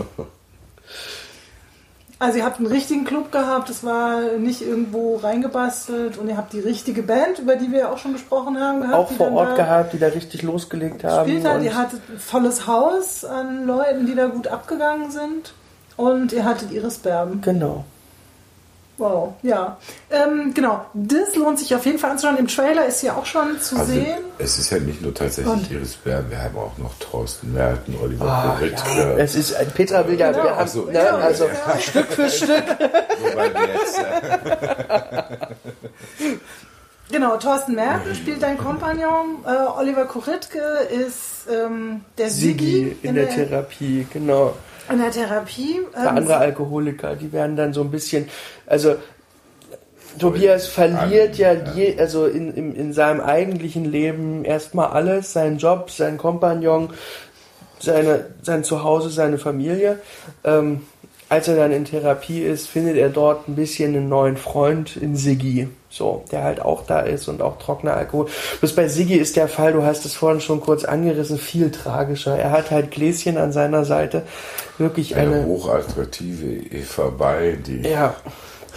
Also ihr habt einen richtigen Club gehabt, es war nicht irgendwo reingebastelt und ihr habt die richtige Band, über die wir ja auch schon gesprochen haben, gehabt. Auch vor Ort gehabt, die da richtig losgelegt haben. Spielt hat. Ihr hattet ein volles Haus an Leuten, die da gut abgegangen sind. Und ihr hattet Iris Berben. Genau. Wow, ja. Ähm, genau, das lohnt sich auf jeden Fall anzuschauen. Im Trailer ist ja auch schon zu Also, sehen. es ist ja nicht nur tatsächlich Und? Iris Berben, wir haben auch noch Thorsten Merten, Oliver Ah, Koritke. ja. Es ist, Petra will ja, Genau. wir haben, so, ne, ja, also ja. Stück für Stück. Wobei wir jetzt, äh, Genau, Thorsten Merkel spielt dein Kompagnon. Äh, Oliver Koritke ist ähm, der Sigi Sigi in der Therapie, genau. In der Therapie. Ähm, andere Alkoholiker, die werden dann so ein bisschen, also Tobias verliert ja, je, also in, in, in seinem eigentlichen Leben erstmal alles, seinen Job, seinen Kompagnon, seine, sein Zuhause, seine Familie. Ähm, als er dann in Therapie ist, findet er dort ein bisschen einen neuen Freund in Siggi, so, der halt auch da ist und auch trockener Alkohol. Bloß bei Siggi ist der Fall, du hast es vorhin schon kurz angerissen, viel tragischer. Er hat halt Gläschen an seiner Seite, wirklich eine eine, hochattraktive Eva Bay, die ja,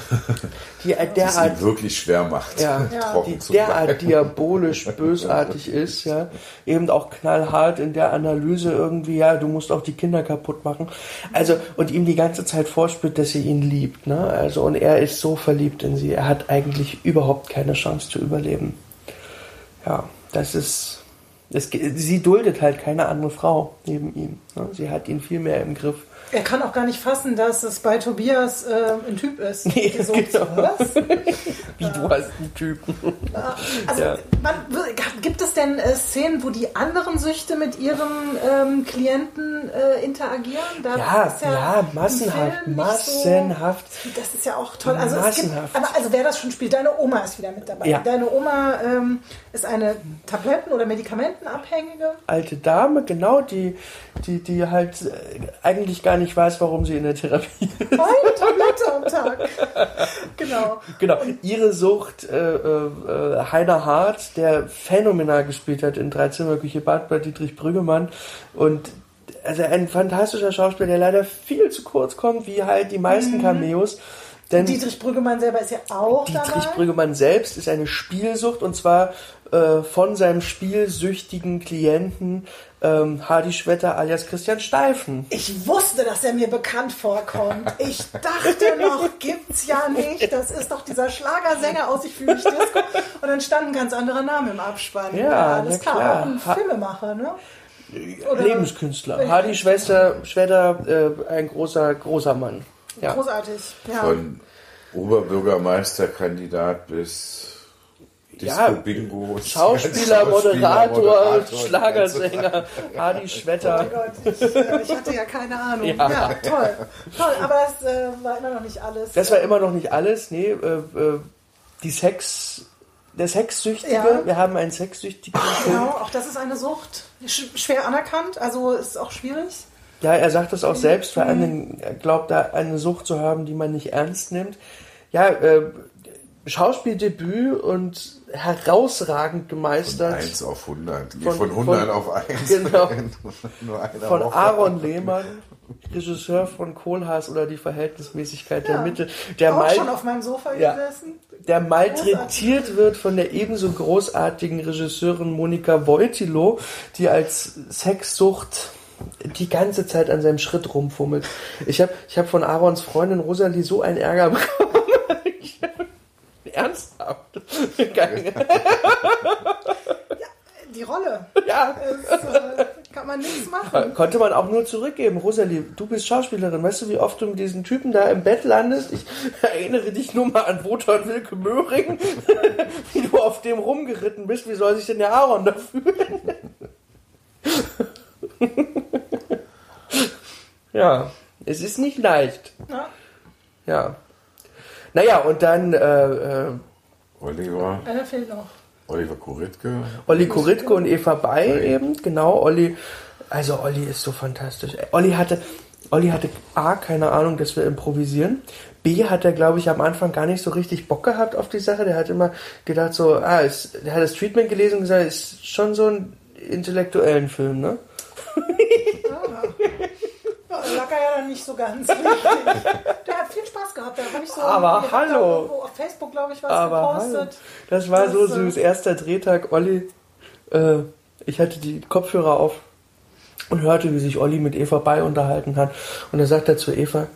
die es derart ihm wirklich schwer macht, ja, trocken die zu bleiben. derart diabolisch bösartig ist, ja, eben auch knallhart in der Analyse irgendwie, ja, du musst auch die Kinder kaputt machen. Also, und ihm die ganze Zeit vorspürt, dass sie ihn liebt, ne, also, und er ist so verliebt in sie, er hat eigentlich überhaupt keine Chance zu überleben. Ja, das ist, es, sie duldet halt keine andere Frau neben ihm, ne? sie hat ihn viel mehr im Griff. Er kann auch gar nicht fassen, dass es bei Tobias äh, ein Typ ist. Nee, so, genau. was? Wie du hast einen Typen. Also, Ja. man, gibt es denn äh, Szenen, wo die anderen Süchte mit ihren ähm, Klienten äh, interagieren? Da Ja, ja, im massenhaft, massenhaft. So, das ist ja auch toll. Also es gibt, Massenhaft. aber also wer das schon spielt, deine Oma ist wieder mit dabei. Ja. Deine Oma ähm, ist eine Tabletten- oder Medikamentenabhängige. alte Dame, genau, die, die, die halt äh, eigentlich gar nicht weiß, warum sie in der Therapie ist. Eine Tablette am Tag. Genau. Genau, ihre Sucht, äh, äh, Heiner Hart, der phänomenal gespielt hat in Dreizimmerküche Bad bei Dietrich Brüggemann und also ein fantastischer Schauspieler, der leider viel zu kurz kommt, wie halt die meisten Cameos. Denn Dietrich Brüggemann selber ist ja auch Dietrich dabei. Brüggemann selbst ist eine Spielsucht und zwar äh, von seinem spielsüchtigen Klienten ähm, Hardy Schwetter alias Christian Steifen. Ich wusste, dass er mir bekannt vorkommt. Ich dachte noch, gibt's ja nicht. Das ist doch dieser Schlagersänger aus Ich fühle mich Disco. Und dann stand ein ganz anderer Name im Abspann. Ja, alles na klar. klar. Auch ein Filmemacher, ne? Oder- Lebenskünstler. Hardy Schwester, Schwetter, äh, ein großer, großer Mann. Ja. Großartig. Ja. Von Oberbürgermeisterkandidat bis Ja, Disco-Bingo. Schauspieler, Moderator, Schlagersänger, Hardy Oh Schwetter. Gott, ich, äh, ich hatte ja keine Ahnung. Ja. Ja, toll. Toll, aber das äh, war immer noch nicht alles. Das war immer noch nicht alles. Nee, äh, äh, die Sex, der Sexsüchtige. Ja. Wir haben einen sexsüchtigen Film. Genau, auch das ist eine Sucht. Sch schwer anerkannt, also ist auch schwierig. Ja, er sagt das auch selbst, vor allen Dingen, er glaubt da eine Sucht zu haben, die man nicht ernst nimmt. Ja, äh, Schauspieldebüt und herausragend gemeistert 1 auf 100. Nee, Von- von, 100 von- auf 1. Genau. Nur eine von Woche. Aaron Lehmann, Regisseur von Kohlhaas oder die Verhältnismäßigkeit der Ja. Mittel, der, auch mal, schon auf meinem Sofa Ja. gesessen. der malträtiert wird von der ebenso großartigen Regisseurin Monika Voitilo, die als Sexsucht die ganze Zeit an seinem Schritt rumfummelt. Ich habe ich hab von Aarons Freundin Rosalie so einen Ärger bekommen. Ernsthaft? Geil. Die Rolle. Ja, Das, äh, kann man nichts machen. konnte man auch nur zurückgeben. Rosalie, du bist Schauspielerin. Weißt du, wie oft du mit diesen Typen da im Bett landest? Ich erinnere dich nur mal an Wotan Wilke Möhring, wie du auf dem rumgeritten bist. Wie soll sich denn der Aaron da fühlen? ja, es ist nicht leicht. Ja. Ja. Naja, und dann äh, äh, Oliver, Einer fehlt noch. Oliver Koritke. Olli Koritke und Eva Bay eben, genau. Olli, also Olli ist so fantastisch. Olli hatte, Olli hatte A, keine Ahnung, dass wir improvisieren. B, hat er, glaube ich, am Anfang gar nicht so richtig Bock gehabt auf die Sache. Der hat immer gedacht so, ah, ist, der hat das Treatment gelesen und gesagt, ist schon so ein intellektuellen Film, ne? Ja, lag er ja dann nicht so ganz richtig. Der hat viel Spaß gehabt. Der habe ich so Aber da hallo. auf Facebook, glaube ich, was Aber hallo. gepostet. Das war so Das, äh, süß. Erster Drehtag, Olli, äh, ich hatte die Kopfhörer auf und hörte, wie sich Olli mit Eva Bay unterhalten hat. Und er sagt er zu Eva,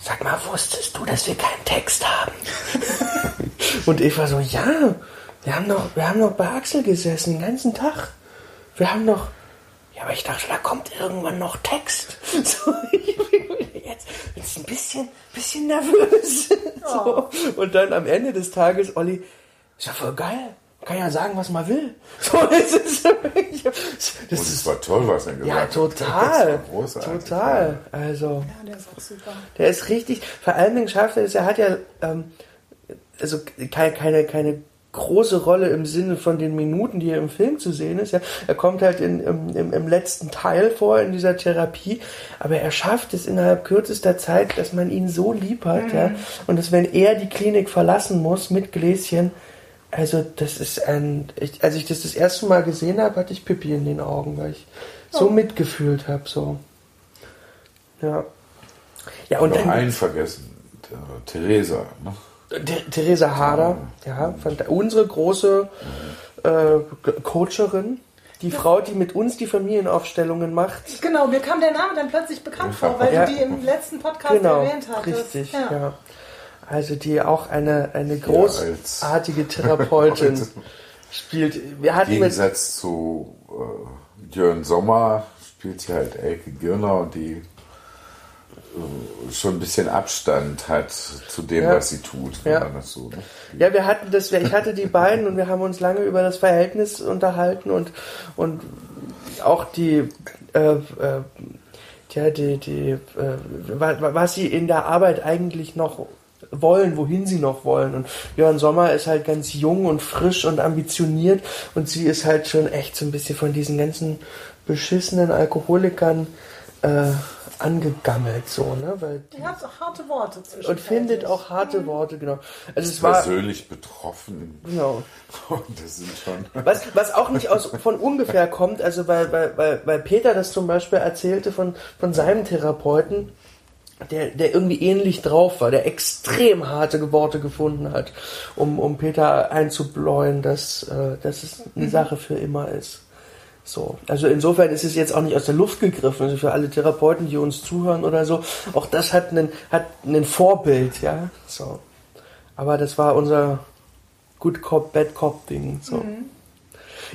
sag mal, wusstest du, dass wir keinen Text haben? und war so, ja, wir haben noch, wir haben noch bei Axel gesessen den ganzen Tag. Wir haben noch, aber ich dachte, da kommt irgendwann noch Text. So, ich bin jetzt, jetzt ein bisschen, bisschen nervös. So. Und dann am Ende des Tages, Olli, ist ja voll geil. Man kann ja sagen, was man will. So, das ist, das Und es war toll, was er gesagt ja, hat. total. Total. Also, Ja, der ist auch super. der ist richtig, vor allen Dingen schafft er es, er hat ja, ähm, also keine, keine, keine große Rolle im Sinne von den Minuten, die er im Film zu sehen ist. Ja. Er kommt halt in, im, im, im letzten Teil vor in dieser Therapie, aber er schafft es innerhalb kürzester Zeit, dass man ihn so lieb hat, ja. Und dass wenn er die Klinik verlassen muss mit Gläschen, also das ist ein, ich, als ich das das erste Mal gesehen habe, hatte ich Pipi in den Augen, weil ich so mitgefühlt habe, so. Ja. Ja, und Noch dann, einen vergessen. Theresa. Ne? Th- Theresa Harder, ja, fand- unsere große äh, Coacherin, die Frau, die mit uns die Familienaufstellungen macht. Genau, mir kam der Name dann plötzlich bekannt vor, weil Ja. du die im letzten Podcast Genau, erwähnt hattest. richtig, Ja. ja. Also die auch eine, eine großartige Therapeutin spielt. Wir Im hatten mit, Gegensatz zu äh, Jörn Sommer spielt sie halt Elke Girner und die schon ein bisschen Abstand hat zu dem, Ja. was sie tut, Ja. das so. Ne? ja, wir hatten das, ich hatte die beiden und wir haben uns lange über das Verhältnis unterhalten und, und auch die, äh, äh, ja, die, die, äh, wa- wa- was sie in der Arbeit eigentlich noch wollen, wohin sie noch wollen. Und Jörn Sommer ist halt ganz jung und frisch und ambitioniert und sie ist halt schon echt so ein bisschen von diesen ganzen beschissenen Alkoholikern äh, angegammelt, so, ne? Weil die, Er hat auch harte Worte zwischen. und findet auch harte Worte, genau. Also es war, Persönlich betroffen. genau. Und das sind schon. Was, was auch nicht aus, von ungefähr kommt, also weil, weil, weil, weil Peter das zum Beispiel erzählte von, von seinem Therapeuten, der, der irgendwie ähnlich drauf war, der extrem harte Worte gefunden hat, um, um Peter einzubläuen, dass, äh, dass es eine Sache für immer ist. So, also insofern ist es jetzt auch nicht aus der Luft gegriffen, also für alle Therapeuten, die uns zuhören oder so, auch das hat einen, hat einen Vorbild, ja, so. Aber das war unser Good Cop, Bad Cop Ding, so.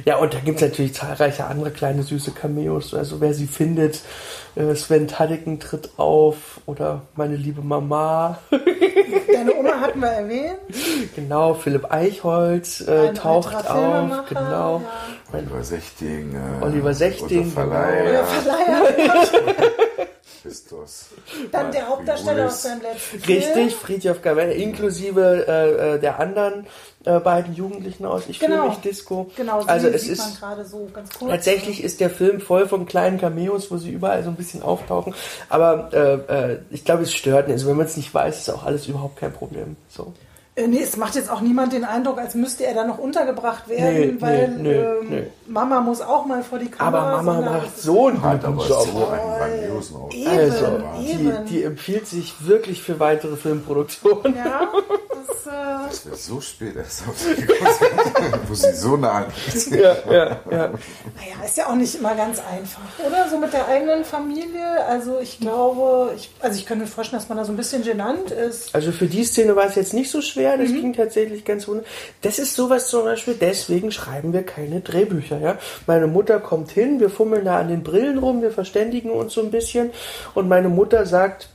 Ja, und da gibt's natürlich zahlreiche andere kleine süße Cameos. Also wer sie findet, Sven Tadicken tritt auf oder meine liebe Mama. Deine Oma hatten wir erwähnt. genau, Philipp Eichholz äh, taucht auf. Genau. Oliver Sechting. Äh, Oliver Sechting, Verleiher, Verleiher. Christus. Dann der Hauptdarsteller aus seinem letzten Film. Richtig, Friedhof Gavell, inklusive äh, äh, der anderen äh, beiden Jugendlichen aus Ich Genau. fühle mich Disco. Genau, also es sieht man ist gerade so ganz kurz. Tatsächlich ist der Film voll von kleinen Cameos, wo sie überall so ein bisschen auftauchen. Aber äh, äh, ich glaube, es stört nicht. Also wenn man es nicht weiß, ist auch alles überhaupt kein Problem. So. Äh, Nee, es macht jetzt auch niemand den Eindruck, als müsste er da noch untergebracht werden, Nee, weil nee, ähm, nee. Mama muss auch mal vor die Aber Kamera. Mama sondern macht so einen Hat guten aber Job. so einen grandiosen Auftritt. Eben, Also, die, die empfiehlt sich wirklich für weitere Filmproduktionen. ja, das, äh, Das wäre so spät erst auf sie gekommen sind, wo sie so nah. Ja, ja, ja. naja, ist ja auch nicht immer ganz einfach, oder? So mit der eigenen Familie. Also ich glaube, ich, also ich könnte mir vorstellen, dass man da so ein bisschen genannt ist. Also für die Szene war es jetzt nicht so schwer, das ging tatsächlich ganz wunderbar. Das ist sowas zum Beispiel, deswegen schreiben wir keine Drehbücher. Ja? Meine Mutter kommt hin, wir fummeln da an den Brillen rum, wir verständigen uns so ein bisschen und meine Mutter sagt,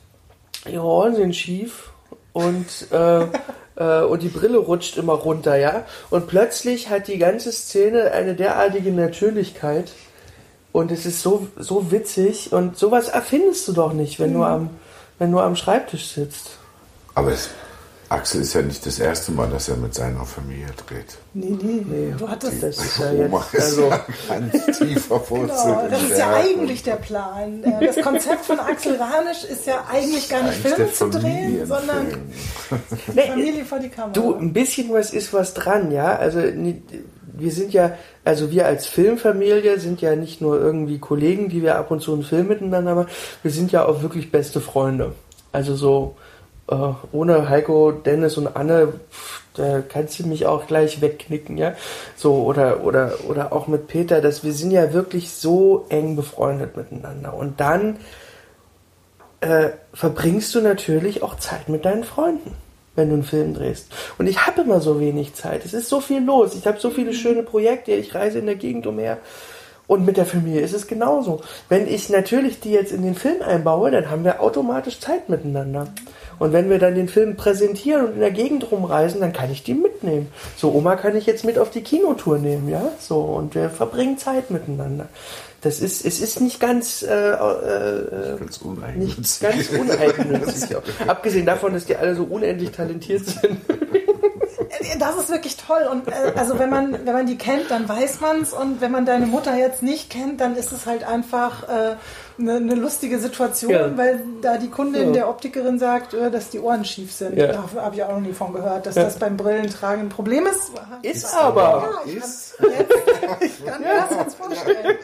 die Ohren sind schief und, äh, und die Brille rutscht immer runter, ja. Und plötzlich hat die ganze Szene eine derartige Natürlichkeit und es ist so, so witzig und sowas erfindest du doch nicht, wenn du am, wenn du am Schreibtisch sitzt. Aber es, Axel ist ja nicht das erste Mal, dass er mit seiner Familie dreht. Nee, nee, du hattest Das ist ja Oma jetzt, ist also, ja ganz tief verwurzelt. Genau, das ist ja eigentlich der Plan. Äh, Das Konzept von Axel Ranisch ist ja eigentlich gar nicht Eigentlich Filme zu drehen, sondern nee, Familie vor die Kamera. du, ein bisschen was ist was dran, ja. Also, wir sind ja, also wir als Filmfamilie sind ja nicht nur irgendwie Kollegen, die wir ab und zu einen Film miteinander machen, wir sind ja auch wirklich beste Freunde. Also so, äh, ohne Heiko, Dennis und Anne, da kannst du mich auch gleich wegknicken, ja. So, oder, oder, oder auch mit Peter, dass wir sind ja wirklich so eng befreundet miteinander. Und dann äh, verbringst du natürlich auch Zeit mit deinen Freunden, wenn du einen Film drehst. Und ich habe immer so wenig Zeit. Es ist so viel los. Ich habe so viele schöne Projekte. Ich reise in der Gegend umher. Und mit der Familie ist es genauso. Wenn ich natürlich die jetzt in den Film einbaue, dann haben wir automatisch Zeit miteinander. Und wenn wir dann den Film präsentieren und in der Gegend rumreisen, dann kann ich die mitnehmen. So, Oma kann ich jetzt mit auf die Kinotour nehmen, ja? So, und wir verbringen Zeit miteinander. Das ist, es ist nicht ganz, äh, äh, ganz uneigennützig. Nicht ganz uneigennützig. Abgesehen davon, dass die alle so unendlich talentiert sind. Das ist wirklich toll. Und äh, also wenn man, wenn man die kennt, dann weiß man es. Und wenn man deine Mutter jetzt nicht kennt, dann ist es halt einfach äh, eine, eine lustige Situation, ja. weil da die Kundin ja. der Optikerin sagt, äh, dass die Ohren schief sind. Ja. Da habe ich auch noch nie von gehört, dass das beim Brillentragen ein Problem ist. Ist, ist aber. ich, ist. Ich kann mir das jetzt vorstellen.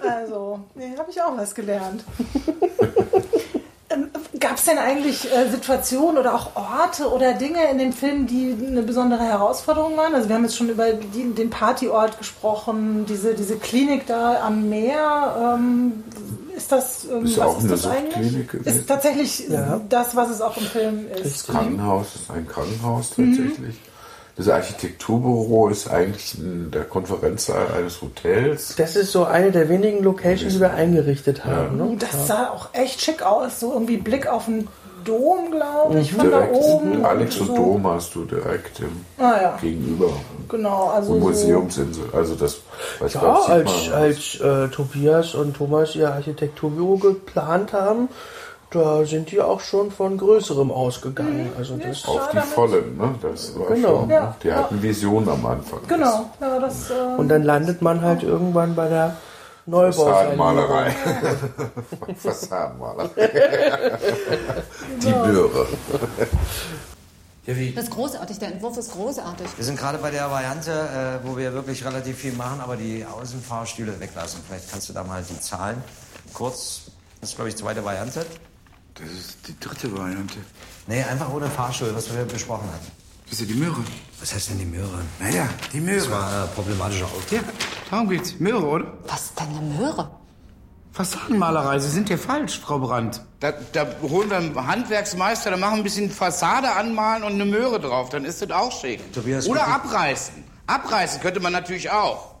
Also, nee, habe ich auch was gelernt. Ähm, Gab es denn eigentlich äh, Situationen oder auch Orte oder Dinge in dem Film, die eine besondere Herausforderung waren? Also wir haben jetzt schon über die, den Partyort gesprochen, diese, diese Klinik da am Meer. Ähm, ist das, ähm, ist was auch ist das eigentlich? Ist tatsächlich ja. das, was es auch im Film ist. Das Krankenhaus ist ein Krankenhaus tatsächlich. Mhm. Das Architekturbüro ist eigentlich in der Konferenzsaal eines Hotels. Das ist so eine der wenigen Locations, die wir eingerichtet haben. Ja. Ne? Das sah auch echt schick aus. So irgendwie Blick auf den Dom, glaube ich, von direkt, da oben. Alex und so. Dom hast du direkt im ah, ja. gegenüber. Genau, also. Und Museumsinsel. Also das weiß ja, Gott, als, als äh, Tobias und Thomas ihr Architekturbüro geplant haben, da sind die auch schon von Größerem ausgegangen. Also das Auf die vollen, ne? Das war Genau. schon, Ja, die ja. hatten Vision am Anfang. Genau, ja, das. Äh, Und dann landet man halt irgendwann bei der Neubausanierung. Fassadenmalerei. Fassadenmalerei. Die Möhre. Ja, wie? Das ist großartig, der Entwurf ist großartig. Wir sind gerade bei der Variante, äh, wo wir wirklich relativ viel machen, aber die Außenfahrstühle weglassen. Vielleicht kannst du da mal die Zahlen kurz. Das ist, glaube ich, die zweite Variante. Das ist die dritte Variante. Nee, einfach ohne Fahrstuhl, was wir besprochen hatten. Das ist ja die Möhre. Was heißt denn die Möhre? Naja, die Möhre. Das war äh, problematischer Auftritt. Ja, darum geht's. Möhre, oder? Was ist denn eine Möhre? Fassadenmalerei, Sie sind hier falsch, Frau Brandt. Da, da holen wir einen Handwerksmeister, da machen wir ein bisschen Fassade anmalen und eine Möhre drauf, dann ist das auch schick. Tobias, Oder bitte. abreißen. Abreißen könnte man natürlich auch.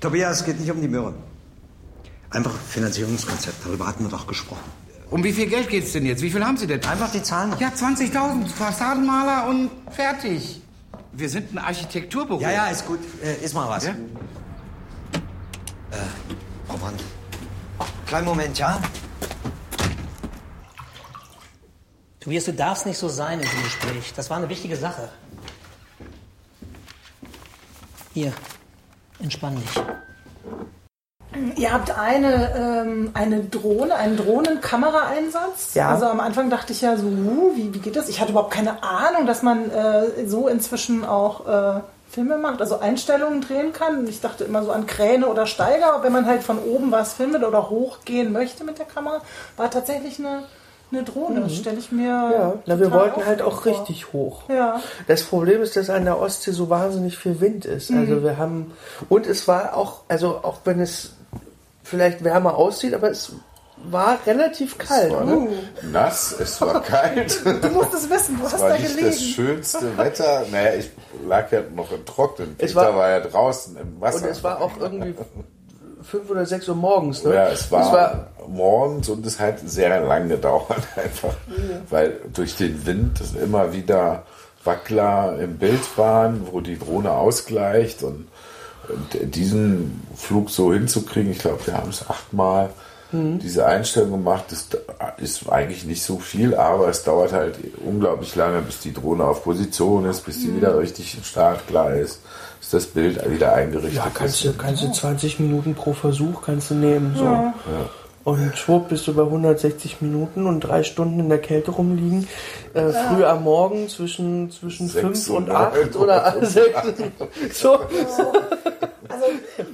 Tobias, es geht nicht um die Möhre. Einfach Finanzierungskonzept, darüber hatten wir doch gesprochen. Um wie viel Geld geht's denn jetzt? Wie viel haben Sie denn? Einfach die Zahlen. Ja, 20.000 Fassadenmaler und fertig. Wir sind ein Architekturbüro. Ja, ja, ist gut. Äh, ist mal was. Ja? Äh, Frau Brandt. Kleinen Moment, ja? Tobias, du darfst nicht so sein in diesem Gespräch. Das war eine wichtige Sache. Hier, entspann dich. Ihr habt eine, ähm, eine Drohne, einen Drohnenkameraeinsatz. Ja. Also am Anfang dachte ich ja so, wie, wie geht das? Ich hatte überhaupt keine Ahnung, dass man äh, so inzwischen auch äh, Filme macht, also Einstellungen drehen kann. Ich dachte immer so an Kräne oder Steiger, wenn man halt von oben was findet oder hochgehen möchte mit der Kamera, war tatsächlich eine, eine Drohne. Das stelle ich mir. Mhm. Ja, na, wir wollten halt auch vor. richtig hoch. Ja. Das Problem ist, dass an der Ostsee so wahnsinnig viel Wind ist. Also wir haben und es war auch, also auch wenn es vielleicht wärmer aussieht, aber es war relativ kalt. Es war Ne? nass, es war kalt. Du musst es wissen, du hast Es war da nicht gelegen. das schönste Wetter. Naja, ich lag ja noch im Trocknen. Es Peter war- war, ja draußen im Wasser. Und es war auch irgendwie fünf oder sechs Uhr morgens. Ne? Ja, es war, Es war morgens und es hat sehr lang gedauert einfach, weil durch den Wind es immer wieder Wackler im Bild waren, wo die Drohne ausgleicht und diesen Flug so hinzukriegen, ich glaube, wir haben es achtmal diese Einstellung gemacht, das ist eigentlich nicht so viel, aber es dauert halt unglaublich lange, bis die Drohne auf Position ist, bis die wieder richtig startklar ist, bis das Bild wieder eingerichtet ja, kannst ist. du, kannst du 20 Minuten pro Versuch kannst du nehmen. So. Und schwupp bist du bei 160 Minuten und drei Stunden in der Kälte rumliegen. Äh, früh am Morgen zwischen, zwischen Sechs 5 und und 8 neun oder 6. So. Also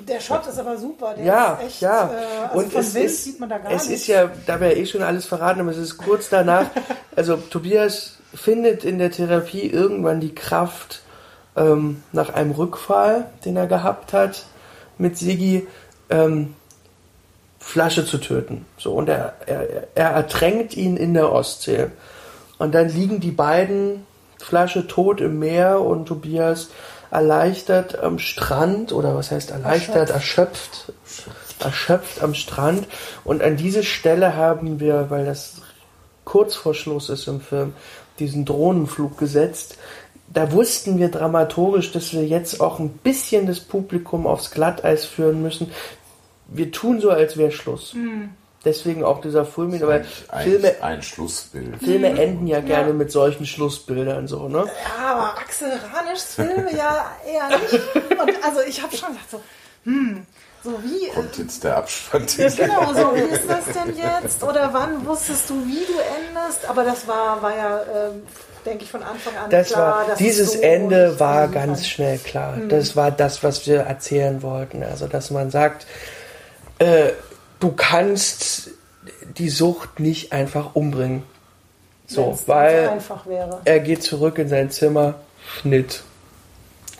der Shot ist aber super. Der Ja, ist echt, ja. Äh, also und es ist, sieht man da gar es nicht. ist ja, da wir ja eh schon alles verraten, aber es ist kurz danach. also Tobias findet in der Therapie irgendwann die Kraft ähm, nach einem Rückfall, den er gehabt hat mit Sigi, ähm, Flasche zu töten. So, und er, er, er ertränkt ihn in der Ostsee. Und dann liegen die beiden Flasche tot im Meer und Tobias erleichtert am Strand oder was heißt erleichtert, erschöpft, erschöpft am Strand. Und an diese Stelle haben wir, weil das kurz vor Schluss ist im Film, diesen Drohnenflug gesetzt. Da wussten wir dramaturgisch, dass wir jetzt auch ein bisschen das Publikum aufs Glatteis führen müssen. Wir tun so, als wäre Schluss. Mhm. Deswegen auch dieser Fulmin, aber Filme, ein Schlussbild. Filme enden ja gerne ja. mit solchen Schlussbildern so, ne? Ja, aber Axel Ranischs Filme ja eher nicht. Und also ich habe schon gedacht so, hm, so wie. Kommt jetzt der Abspann. genau, so wie ist das denn jetzt? Oder wann wusstest du, wie du endest? Aber das war, war ja. Ähm, denke ich, von Anfang an das klar. War, dieses so Ende war ganz fand. schnell klar. Hm. Das war das, was wir erzählen wollten. Also, dass man sagt, äh, du kannst die Sucht nicht einfach umbringen. So, weil er geht zurück in sein Zimmer, Schnitt.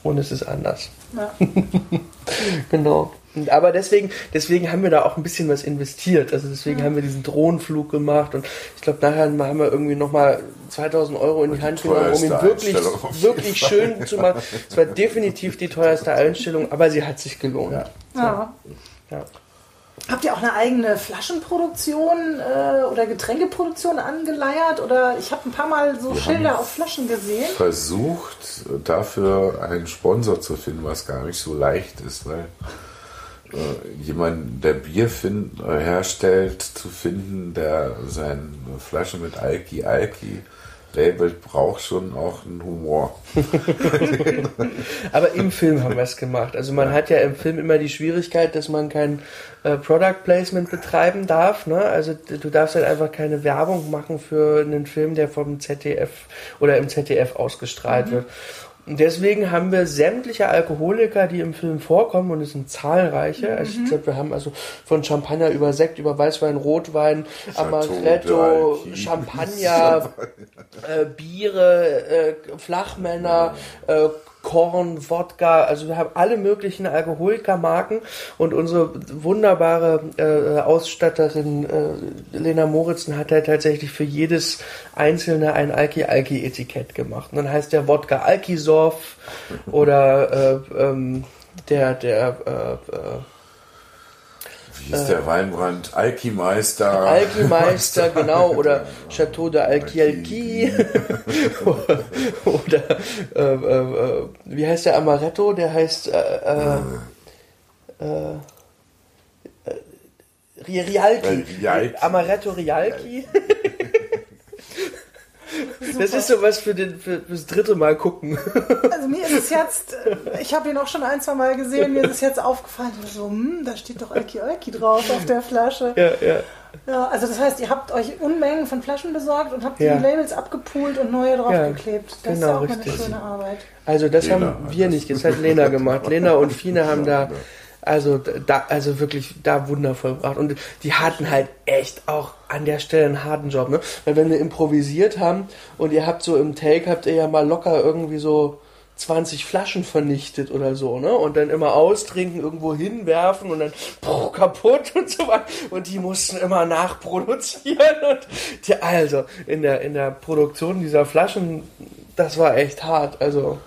Und es ist anders. Ja. genau. Aber deswegen, deswegen haben wir da auch ein bisschen was investiert. Also deswegen ja. haben wir diesen Drohnenflug gemacht und ich glaube, nachher haben wir irgendwie nochmal 2000 Euro in die, die Hand genommen, um ihn wirklich, wirklich schön zu machen. Es war definitiv die teuerste Einstellung, aber sie hat sich gelohnt. Ja. ja. ja. Habt ihr auch eine eigene Flaschenproduktion äh, oder Getränkeproduktion angeleiert? Oder ich habe ein paar Mal so Wir Schilder auf Flaschen gesehen. Versucht dafür einen Sponsor zu finden, was gar nicht so leicht ist, weil äh, jemanden, der Bier find, äh, herstellt, zu finden, der seine Flasche mit Alki Alki labelt, braucht schon auch einen Humor. Aber im Film haben wir es gemacht. Also man hat ja im Film immer die Schwierigkeit, dass man kein äh, Product Placement betreiben darf. Ne? Also du darfst halt einfach keine Werbung machen für einen Film, der vom ZDF oder im ZDF ausgestrahlt mhm. wird. Und deswegen haben wir sämtliche Alkoholiker, die im Film vorkommen, und es sind zahlreiche. Also ich glaube, wir haben also von Champagner über Sekt, über Weißwein, Rotwein, Amaretto, Champagner, äh, Biere, äh, Flachmänner, äh, Korn, Wodka, also wir haben alle möglichen Alkoholikermarken und unsere wunderbare äh, Ausstatterin äh, Lena Moritzen hat halt tatsächlich für jedes einzelne ein Alki-Alki-Etikett gemacht. Und dann heißt der Wodka Alkisorf oder äh, ähm, der, der äh, äh, wie hieß der Weinbrand? Alkimeister. Alkimeister, genau. Oder Chateau de Alki oder äh, äh, wie heißt der Amaretto? Der heißt äh, äh, Rialki. Rialki. Amaretto Rialki. Das ist sowas für, den, für das dritte Mal gucken. Also mir ist es jetzt, ich habe ihn auch schon ein, zwei Mal gesehen, mir ist es jetzt aufgefallen, so, hm, da steht doch Alki Alki drauf auf der Flasche. Ja, ja. Ja, also das heißt, ihr habt euch Unmengen von Flaschen besorgt und habt ja. die Labels abgepoolt und neue draufgeklebt. Ja, das genau, ist auch richtig. eine schöne Arbeit. Also das Lena haben wir nicht, das hat Lena gemacht. Lena und Fine haben da also da, also wirklich da wundervoll gebracht. Und die hatten halt echt auch an der Stelle einen harten Job, ne? Weil wenn wir improvisiert haben und ihr habt so im Take habt ihr ja mal locker irgendwie so 20 Flaschen vernichtet oder so, ne? Und dann immer austrinken, irgendwo hinwerfen und dann boah, kaputt und so weiter. Und die mussten immer nachproduzieren. Und die, also in der, in der Produktion dieser Flaschen, das war echt hart. Also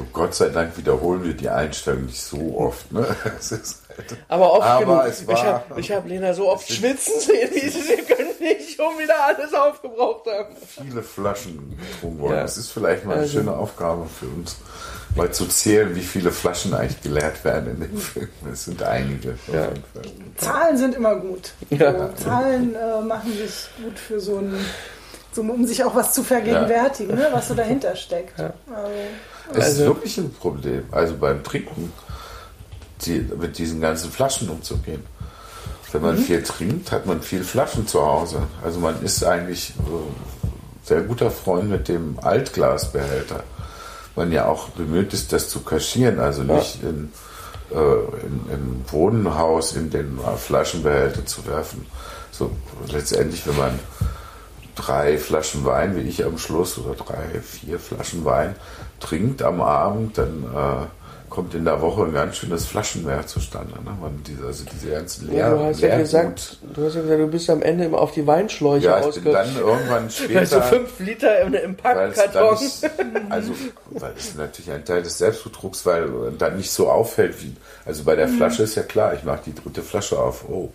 und Gott sei Dank wiederholen wir die Einstellung nicht so oft. Ne? Halt aber oft aber genug. Es war, ich habe ich hab Lena so oft schwitzen sehen, wie sie können nicht schon wieder alles aufgebraucht haben. Viele Flaschen getrunken worden. Ja. Das ist vielleicht mal eine also, schöne Aufgabe für uns, mal zu zählen, wie viele Flaschen eigentlich geleert werden in dem Film. Es sind einige. Ja. Zahlen sind immer gut. Ja. Zahlen äh, machen sich gut für so ein so, um sich auch was zu vergegenwärtigen, ne, was so dahinter steckt. Also, es also, ist wirklich ein Problem, also beim Trinken, die, mit diesen ganzen Flaschen umzugehen. Wenn man mhm. viel trinkt, hat man viel Flaschen zu Hause. Also man ist eigentlich äh, sehr guter Freund mit dem Altglasbehälter. Man ja auch bemüht ist, das zu kaschieren, also nicht in, äh, in, im Wohnhaus in den Flaschenbehälter zu werfen. So letztendlich, wenn man drei Flaschen Wein, wie ich am Schluss, oder drei, vier Flaschen Wein trinkt am Abend, dann äh, kommt in der Woche ein ganz schönes Flaschenmeer zustande. Ne? Man diese, also diese ganzen Leer, ja, du, hast ja gesagt, du hast ja gesagt, du bist am Ende immer auf die Weinschläuche ja, ich bin dann irgendwann später... so fünf Liter im, im Packkarton. Also, weil es natürlich ein Teil des Selbstbetrugs, weil dann nicht so auffällt wie... Also bei der mhm. Flasche ist ja klar, ich mache die dritte Flasche auf. Oh,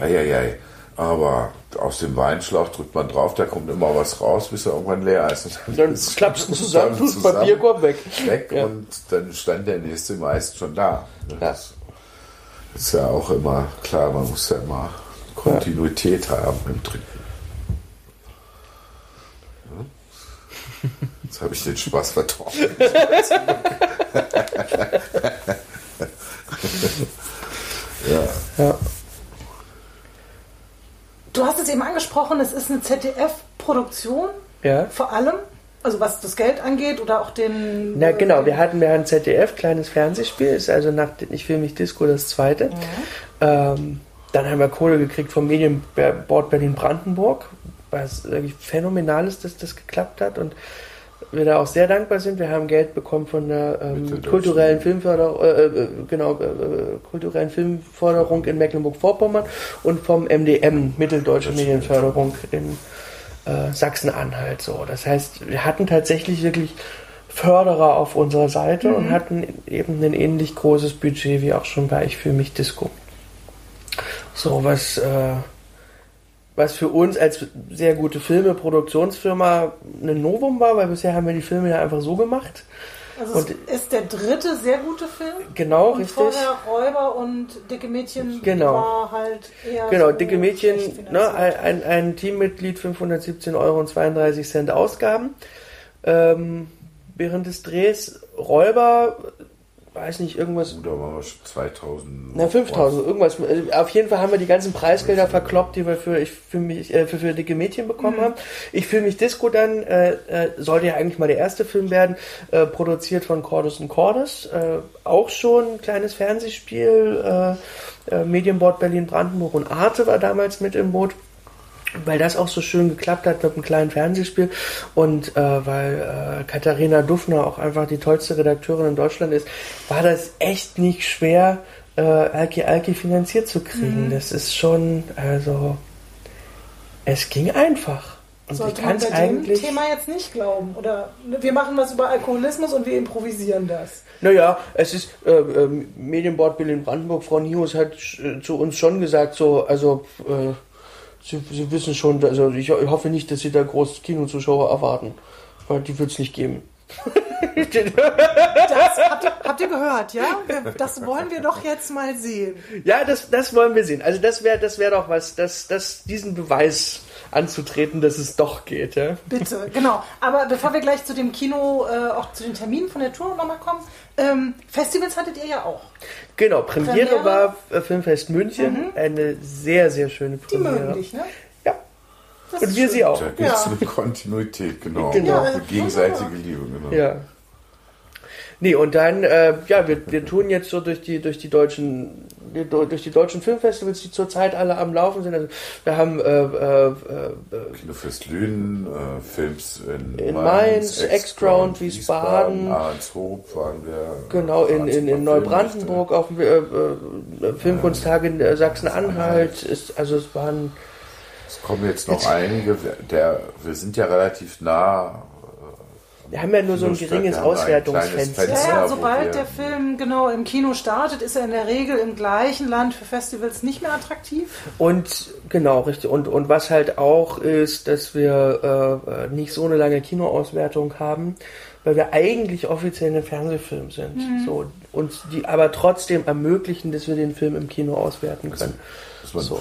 eieiei. Ei, ei. Aber aus dem Weinschlauch drückt man drauf, da kommt immer was raus, bis er irgendwann leer ist. Und dann, dann klappst du zusammen, tust Papierkorb weg. Weg ja. und dann stand der nächste meist schon da. Das ja. ist ja auch immer klar, man muss ja immer Kontinuität ja. haben im Trinken. Jetzt habe ich den Spaß vertraut. ja. ja. Du hast es eben angesprochen, es ist eine ZDF-Produktion. Ja. Vor allem. Also was das Geld angeht oder auch den. Na genau, wir hatten wir ein ZDF, kleines Fernsehspiel, ist also nach Ich will mich Disco das zweite. Ja. Ähm, dann haben wir Kohle gekriegt vom Medienboard Berlin-Brandenburg, was wirklich phänomenal ist, dass das geklappt hat. Und wir da auch sehr dankbar sind. Wir haben Geld bekommen von der ähm, kulturellen Filmförderung, äh, äh, genau, äh, kulturellen Filmförderung in Mecklenburg-Vorpommern und vom MDM, Mitteldeutsche Medienförderung in äh, Sachsen-Anhalt. So, das heißt, wir hatten tatsächlich wirklich Förderer auf unserer Seite mhm. und hatten eben ein ähnlich großes Budget wie auch schon bei Ich fühle mich Disco. So was äh, was für uns als sehr gute Filme, Produktionsfirma ein Novum war, weil bisher haben wir die Filme ja einfach so gemacht. Also und ist der dritte sehr gute Film. Genau, und richtig. Vorher Räuber und Dicke Mädchen genau. war halt eher. Genau, so Dicke Mädchen, ne, ein, ein Teammitglied 517 Euro und 32 Cent Ausgaben. Ähm, während des Drehs Räuber weiß nicht, irgendwas. Da waren wir 2000. Na, 5000, irgendwas. Also, auf jeden Fall haben wir die ganzen Preisgelder verkloppt, die wir für, ich für mich, äh, für, für dicke Mädchen bekommen mhm. haben. Ich fühle mich Disco dann, äh, äh, sollte ja eigentlich mal der erste Film werden, äh, produziert von Cordus und Cordus. Äh, auch schon ein kleines Fernsehspiel, äh, äh, Medienboard Berlin Brandenburg und Arte war damals mit im Boot weil das auch so schön geklappt hat mit einem kleinen Fernsehspiel und äh, weil äh, Katharina Dufner auch einfach die tollste Redakteurin in Deutschland ist, war das echt nicht schwer, äh, Alki Alki finanziert zu kriegen. Mhm. Das ist schon, also, es ging einfach. Und Sollte ich kann es eigentlich. Thema jetzt nicht glauben. Oder wir machen was über Alkoholismus und wir improvisieren das. Naja, es ist äh, äh, Medienbord Berlin Brandenburg, Frau Nius hat äh, zu uns schon gesagt, so, also äh, Sie, Sie wissen schon, also ich hoffe nicht, dass Sie da groß Kinozuschauer erwarten, weil die wird es nicht geben. das habt ihr, habt ihr, gehört, ja? Das wollen wir doch jetzt mal sehen. Ja, das, das wollen wir sehen. Also das wäre das wär doch was, das, das, diesen Beweis anzutreten, dass es doch geht. Ja? Bitte, genau. Aber bevor wir gleich zu dem Kino, äh, auch zu den Terminen von der Tour nochmal kommen, ähm, Festivals hattet ihr ja auch. Genau, Premiere, Premiere. war äh, Filmfest München. Mhm. Eine sehr, sehr schöne Premiere. Die mögen dich, ne? Ja. Das Und wir schön. sie auch. Da geht es ja. mit Kontinuität, genau. genau. Ja, gegenseitige Liebe, genau. Ja. Nee, und dann, äh, ja, wir, wir tun jetzt so durch die, durch die deutschen, durch die deutschen Filmfestivals, die zurzeit alle am Laufen sind. Also wir haben äh, äh, äh, Kinofest Lünen, äh, Films in, in Mainz, X-Ground, Wiesbaden, Ahrenshoop waren wir. Genau, in, in, in Neubrandenburg auf äh, äh, Filmkunsttage in Sachsen-Anhalt. Ist, also es waren. Es kommen jetzt noch jetzt, einige, der, wir sind ja relativ nah wir haben ja nur so ein geringes Auswertungsfenster. Ja, ja, sobald der Film genau im Kino startet, ist er in der Regel im gleichen Land für Festivals nicht mehr attraktiv. Und genau, richtig. Und, und was halt auch ist, dass wir äh, nicht so eine lange Kinoauswertung haben, weil wir eigentlich offiziell ein Fernsehfilm sind. Mhm. So, und die aber trotzdem ermöglichen, dass wir den Film im Kino auswerten können. Also, so.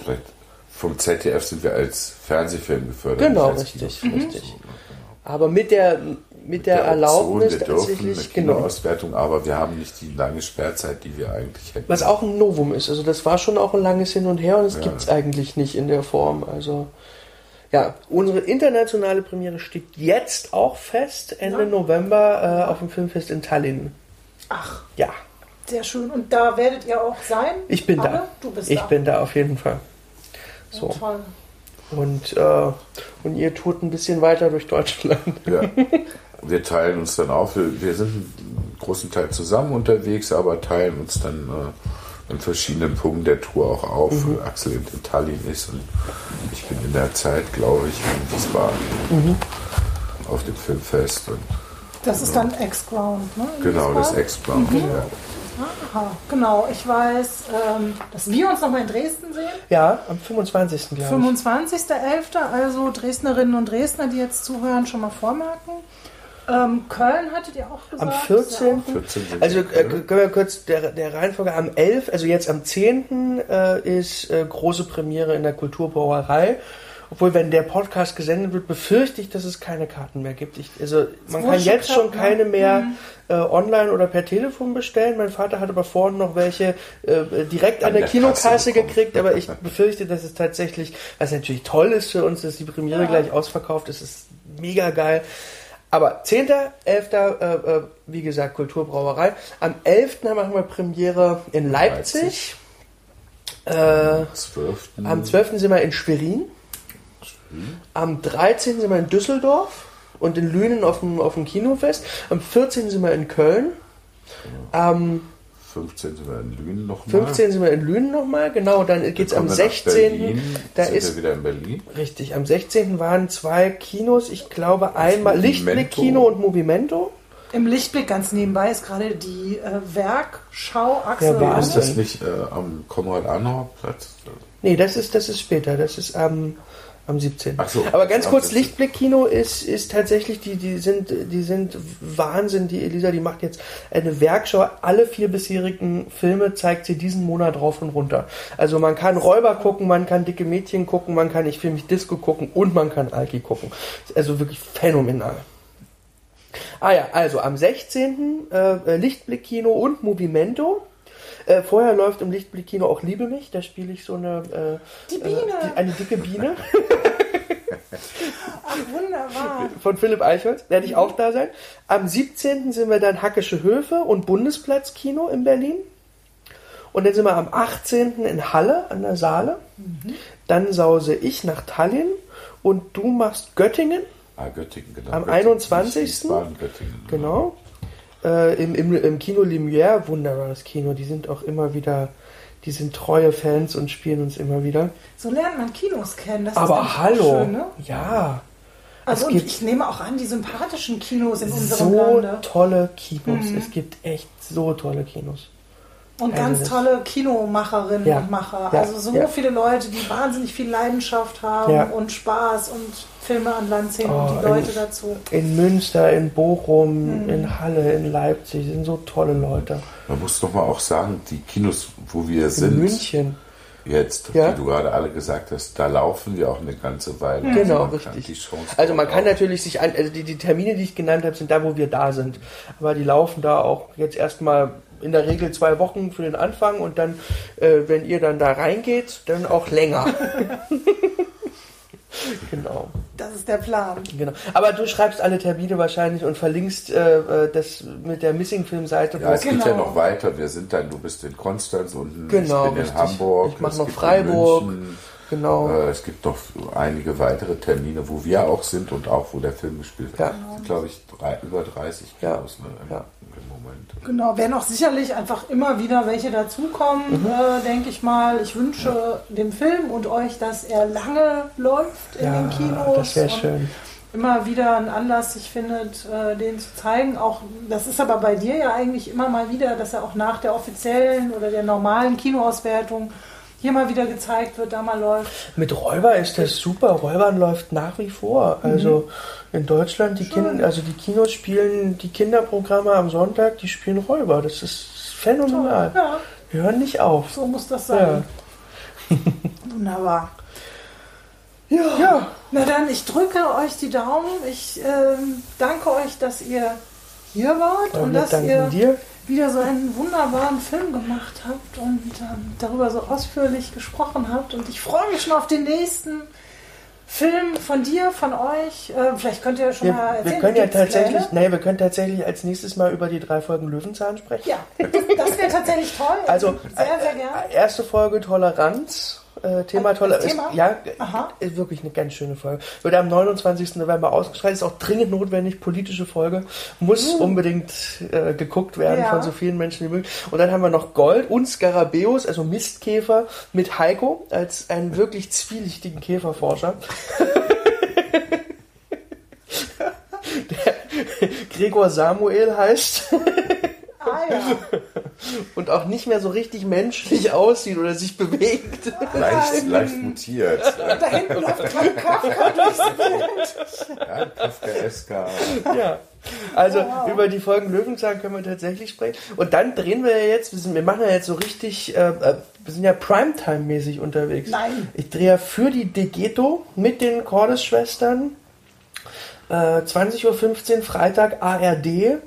vom ZDF sind wir als Fernsehfilm gefördert. Genau, richtig, richtig. Mhm. Aber mit der mit der, der Erlaubnis wir tatsächlich genau Auswertung, aber wir haben nicht die lange Sperrzeit, die wir eigentlich hätten. Was auch ein Novum ist. Also das war schon auch ein langes Hin und Her und es ja. gibt es eigentlich nicht in der Form. Also ja, unsere internationale Premiere steht jetzt auch fest, Ende ja. November äh, auf dem Filmfest in Tallinn. Ach. Ja. Sehr schön. Und da werdet ihr auch sein? Ich bin Alle? da. Du bist ich da. bin da auf jeden Fall. So. Ja, toll. Und, äh, und ihr tut ein bisschen weiter durch Deutschland. Ja. Wir teilen uns dann auf. Wir, wir sind ein großen Teil zusammen unterwegs, aber teilen uns dann äh, in verschiedenen Punkten der Tour auch auf. Mhm. Axel in Tallinn ist und ich bin in der Zeit, glaube ich, in Wiesbaden mhm. auf dem Filmfest. Und, das ist dann X-Ground, ne? Genau, das X-Ground, mhm. ja. Aha, genau. Ich weiß, ähm, dass wir uns nochmal in Dresden sehen. Ja, am 25. glaube ich. 25.11. Also Dresdnerinnen und Dresdner, die jetzt zuhören, schon mal vormerken. Ähm, Köln hattet ihr auch gesagt? Am 14. 14 also äh, können wir kurz der, der Reihenfolge am 11. Also jetzt am 10. Äh, ist äh, große Premiere in der Kulturbrauerei. Obwohl, wenn der Podcast gesendet wird, befürchte ich, dass es keine Karten mehr gibt. Ich, also man kann jetzt schon keine mehr mhm. äh, online oder per Telefon bestellen. Mein Vater hat aber vorhin noch welche äh, direkt an, an der, der Kinokasse gekriegt, aber ich befürchte, dass es tatsächlich, was natürlich toll ist für uns, dass die Premiere ja. gleich ausverkauft ist, ist mega geil. Aber 10., 11., äh, äh, wie gesagt, Kulturbrauerei. Am 11. haben wir Premiere in Leipzig. Leipzig. Äh, 12. Am 12. sind wir in Schwerin. Am 13. sind wir in Düsseldorf und in Lünen auf dem, auf dem Kinofest. Am 14. sind wir in Köln. Am 15 sind wir in Lünen nochmal. 15 sind wir in Lünen nochmal, genau. Dann geht es am 16. Da sind ist wir wieder in Berlin. Richtig, am 16. waren zwei Kinos. Ich glaube einmal Lichtblick-Kino und Movimento. Im Lichtblick ganz nebenbei ist gerade die äh, Werkschau Axel. Ja, ist das nicht äh, am Konrad-Adenauer-Platz? Nee, das ist, das ist später. Das ist am. Ähm, am 17. So, Aber ganz kurz, Lichtblick-Kino ist, ist tatsächlich, die, die, sind, die sind Wahnsinn. Die Elisa, die macht jetzt eine Werkschau. Alle vier bisherigen Filme zeigt sie diesen Monat rauf und runter. Also man kann Räuber gucken, man kann dicke Mädchen gucken, man kann Ich film mich Disco gucken und man kann Alki gucken. Also wirklich phänomenal. Ah ja, also am 16. Äh, Lichtblick-Kino und Movimento. Äh, vorher läuft im Lichtblick-Kino auch Liebe mich, da spiele ich so eine, äh, die Biene. Äh, die, eine dicke Biene. Ach, wunderbar. Von Philipp Eichholz, werde ich auch da sein. Am 17. sind wir dann Hackische Höfe und Bundesplatz-Kino in Berlin. Und dann sind wir am 18. in Halle an der Saale. Mhm. Dann sause ich nach Tallinn und du machst Göttingen. Ah, Göttingen, genau. Am Göttingen, 21. Göttingen, genau äh, im, im, im Kino Lumière, wunderbares Kino, die sind auch immer wieder, die sind treue Fans und spielen uns immer wieder. So lernt man Kinos kennen, das Aber ist hallo, schön, ne? ja. Also und ich nehme auch an, die sympathischen Kinos in unserem so Lande. So tolle Kinos, mhm. es gibt echt so tolle Kinos. Und also ganz tolle Kinomacherinnen ja, und Macher. Ja, also so ja. viele Leute, die wahnsinnig viel Leidenschaft haben und Spaß und Filme an Land ziehen oh, und die Leute in, dazu. In Münster, in Bochum, mhm. in Halle, in Leipzig sind so tolle Leute. Man muss doch mal auch sagen, die Kinos, wo wir in sind. München. Jetzt, ja. wie du gerade alle gesagt hast, da laufen wir auch eine ganze Weile. Mhm. Genau, also richtig. also man kann natürlich sich, an, also die, die Termine, die ich genannt habe, sind da, wo wir da sind. Aber die laufen da auch jetzt erstmal in der Regel zwei Wochen für den Anfang und dann, äh, wenn ihr dann da reingeht, dann auch länger. genau. Das ist der Plan. Genau. Aber du schreibst alle Termine wahrscheinlich und verlinkst äh, äh das mit der Missing Film Seite. Ja, es genau. geht ja noch weiter. Wir sind dann, du bist in Konstanz und genau, ich bin richtig. in Hamburg. Ich mache noch Freiburg. Genau. Äh, es gibt noch einige weitere Termine, wo wir auch sind und auch wo der Film gespielt wird. Ja. glaube ich, drei, über 30 Kilos ja. ne, im, ja. im, Moment. Genau, werden auch sicherlich einfach immer wieder welche dazukommen, mhm. äh, denke ich mal. Ich wünsche ja. dem Film und euch, dass er lange läuft in den Kinos. Das wäre schön immer wieder einen Anlass sich findet, äh, den zu zeigen. Auch das ist aber bei dir ja eigentlich immer mal wieder, dass er auch nach der offiziellen oder der normalen Kinoauswertung hier mal wieder gezeigt wird, da mal läuft. Mit Räuber ist das super. Räubern läuft nach wie vor. Mhm. Also in Deutschland, die Kinder, also die Kinos spielen die Kinderprogramme am Sonntag, die spielen Räuber. Das ist phänomenal. Ja. Wir hören nicht auf. So muss das sein. Ja. Wunderbar. Ja. ja. Na dann, ich drücke euch die Daumen. Ich äh, danke euch, dass ihr hier wart und, und dass ihr dir wieder so einen wunderbaren Film gemacht habt und ähm, darüber so ausführlich gesprochen habt. Und ich freue mich schon auf den nächsten Film von dir, von euch. Äh, vielleicht könnt ihr schon wir, mal erzählen. Wir können ja tatsächlich, nee, wir können tatsächlich als nächstes mal über die drei Folgen Löwenzahn sprechen. Ja, das, das wäre tatsächlich toll. Also, sehr, sehr gerne. Erste Folge Toleranz Äh, Thema toller. Thema? Ist, ja, Aha. ist wirklich eine ganz schöne Folge. Wird am 29. November ausgestrahlt. Ist auch dringend notwendig. Politische Folge. Muss mhm. unbedingt äh, geguckt werden ja. von so vielen Menschen wie möglich. Und dann haben wir noch Gold und Skarabäus, also Mistkäfer, mit Heiko als einen wirklich zwielichtigen Käferforscher. Der Gregor Samuel heißt. Ah, ja. Und auch nicht mehr so richtig menschlich aussieht oder sich bewegt. Leicht, leicht mutiert. Da hinten läuft gerade Kafka durchs Bild. Ja, Kafka-esker. Ja. Also oh, wow. über die Folgen Löwenzahn können wir tatsächlich sprechen. Und dann drehen wir ja jetzt, wir, sind, wir machen ja jetzt so richtig, äh, äh wir sind ja Primetime-mäßig unterwegs. Nein. Ich drehe ja für die Degeto mit den Cordes-Schwestern äh, 20.15 Uhr Freitag ARD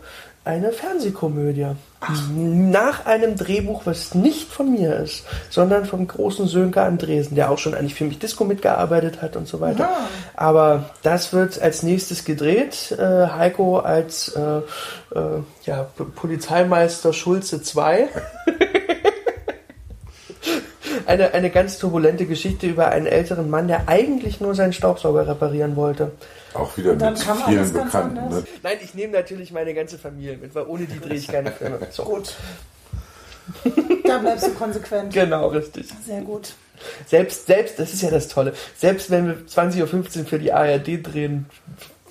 eine Fernsehkomödie. Ach. Nach einem Drehbuch, was nicht von mir ist, sondern vom großen Sönke Andresen, der auch schon eigentlich für mich Disco mitgearbeitet hat und so weiter. Ja. Aber das wird als nächstes gedreht. Äh, Heiko als äh, äh, ja, Polizeimeister Schulze 2. eine, eine ganz turbulente Geschichte über einen älteren Mann, der eigentlich nur seinen Staubsauger reparieren wollte. Auch wieder mit vielen Bekannten. Ne? Nein, ich nehme natürlich meine ganze Familie mit, weil ohne die drehe ich keine Filme. So. Gut. Da bleibst du konsequent. Genau, richtig. Sehr gut. Selbst, selbst, das ist ja das Tolle, selbst wenn wir 20.15 Uhr für die ARD drehen,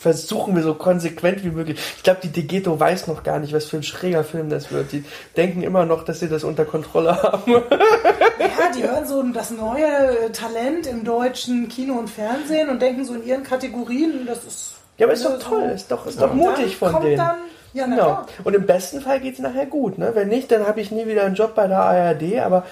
versuchen wir so konsequent wie möglich. Ich glaube, die Degeto weiß noch gar nicht, was für ein schräger Film das wird. Die denken immer noch, dass sie das unter Kontrolle haben. Ja, die hören so das neue Talent im deutschen Kino und Fernsehen und denken so in ihren Kategorien, das ist. Ja, aber ist doch toll, ist doch, ist doch mutig von denen. Ja, na genau. Und im besten Fall geht es nachher gut. Ne? Wenn nicht, dann habe ich nie wieder einen Job bei der ARD, aber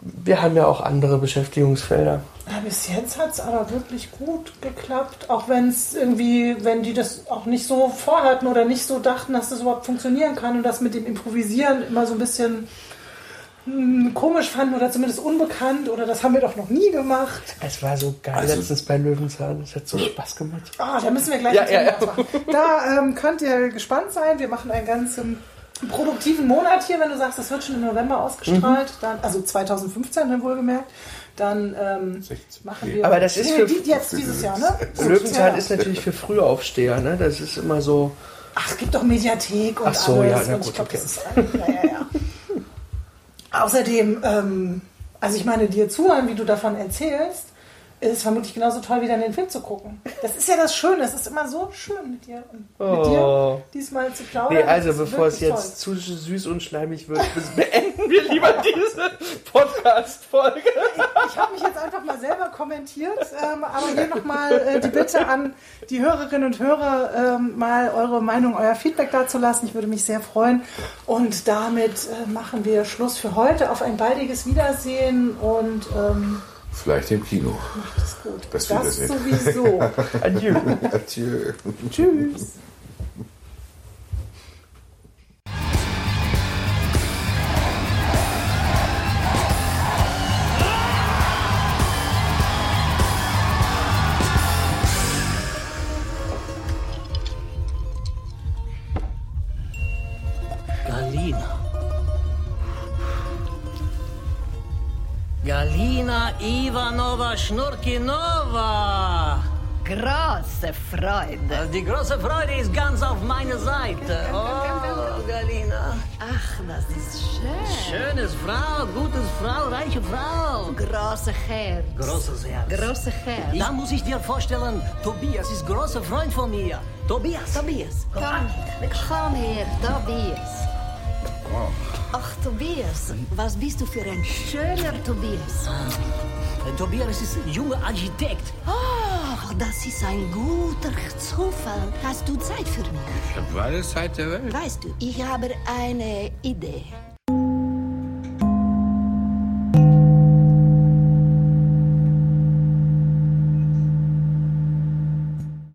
wir haben ja auch andere Beschäftigungsfelder. Ja, bis jetzt hat es aber wirklich gut geklappt, auch wenn es irgendwie, wenn die das auch nicht so vorhatten oder nicht so dachten, dass das überhaupt funktionieren kann und das mit dem Improvisieren immer so ein bisschen hm, komisch fanden oder zumindest unbekannt oder das haben wir doch noch nie gemacht. Es war so geil also, letztens bei Löwenzahn. Es hat so Spaß gemacht. Ah, da müssen wir gleich ja, ja, ja. Da ähm, könnt ihr gespannt sein. Wir machen einen ganzen produktiven Monat hier, wenn du sagst, das wird schon im November ausgestrahlt, mhm. dann, also 2015 dann wohlgemerkt, dann ähm, machen wir. Aber das ist für die, jetzt dieses Jahr, ne? Löwenzahn ist natürlich für Frühaufsteher, ne? Das ist immer so. Ach, es gibt doch Mediathek und Ach so, alles. ja, na gut, ich glaube, okay. das ist. Ja, ja, ja. Außerdem, ähm, also ich meine, dir zuhören, wie du davon erzählst, ist es vermutlich genauso toll, wie dann den Film zu gucken. Das ist ja das Schöne, es ist immer so schön mit dir, oh. mit dir diesmal zu plaudern. Nee, also bevor es jetzt toll. zu süß und schleimig wird, beenden wir lieber diese Podcast-Folge. Ich, ich habe mich jetzt einfach mal selber kommentiert, ähm, aber hier nochmal äh, die Bitte an die Hörerinnen und Hörer, ähm, mal eure Meinung, euer Feedback dazu lassen. Ich würde mich sehr freuen. Und damit äh, machen wir Schluss für heute auf ein baldiges Wiedersehen und ähm, Vielleicht im Kino. Macht es gut. Das, das sowieso. Adieu. Adieu. Tschüss. Ivanova Schnurkinova. Große Freude. Die große Freude ist ganz auf meiner Seite. Oh, Galina. Ach, das ist schön. Schönes Frau, gutes Frau, reiche Frau. Große Herz. Großes Herz. Große Herz. Da muss ich dir vorstellen, Tobias ist großer Freund von mir. Tobias. Tobias, komm, komm her, Tobias. Ach, Tobias, was bist du für ein schöner Tobias? Äh, Tobias ist ein junger Architekt. Oh, das ist ein guter Zufall. Hast du Zeit für mich? Ich habe alle Zeit der Welt. Weißt du, ich habe eine Idee.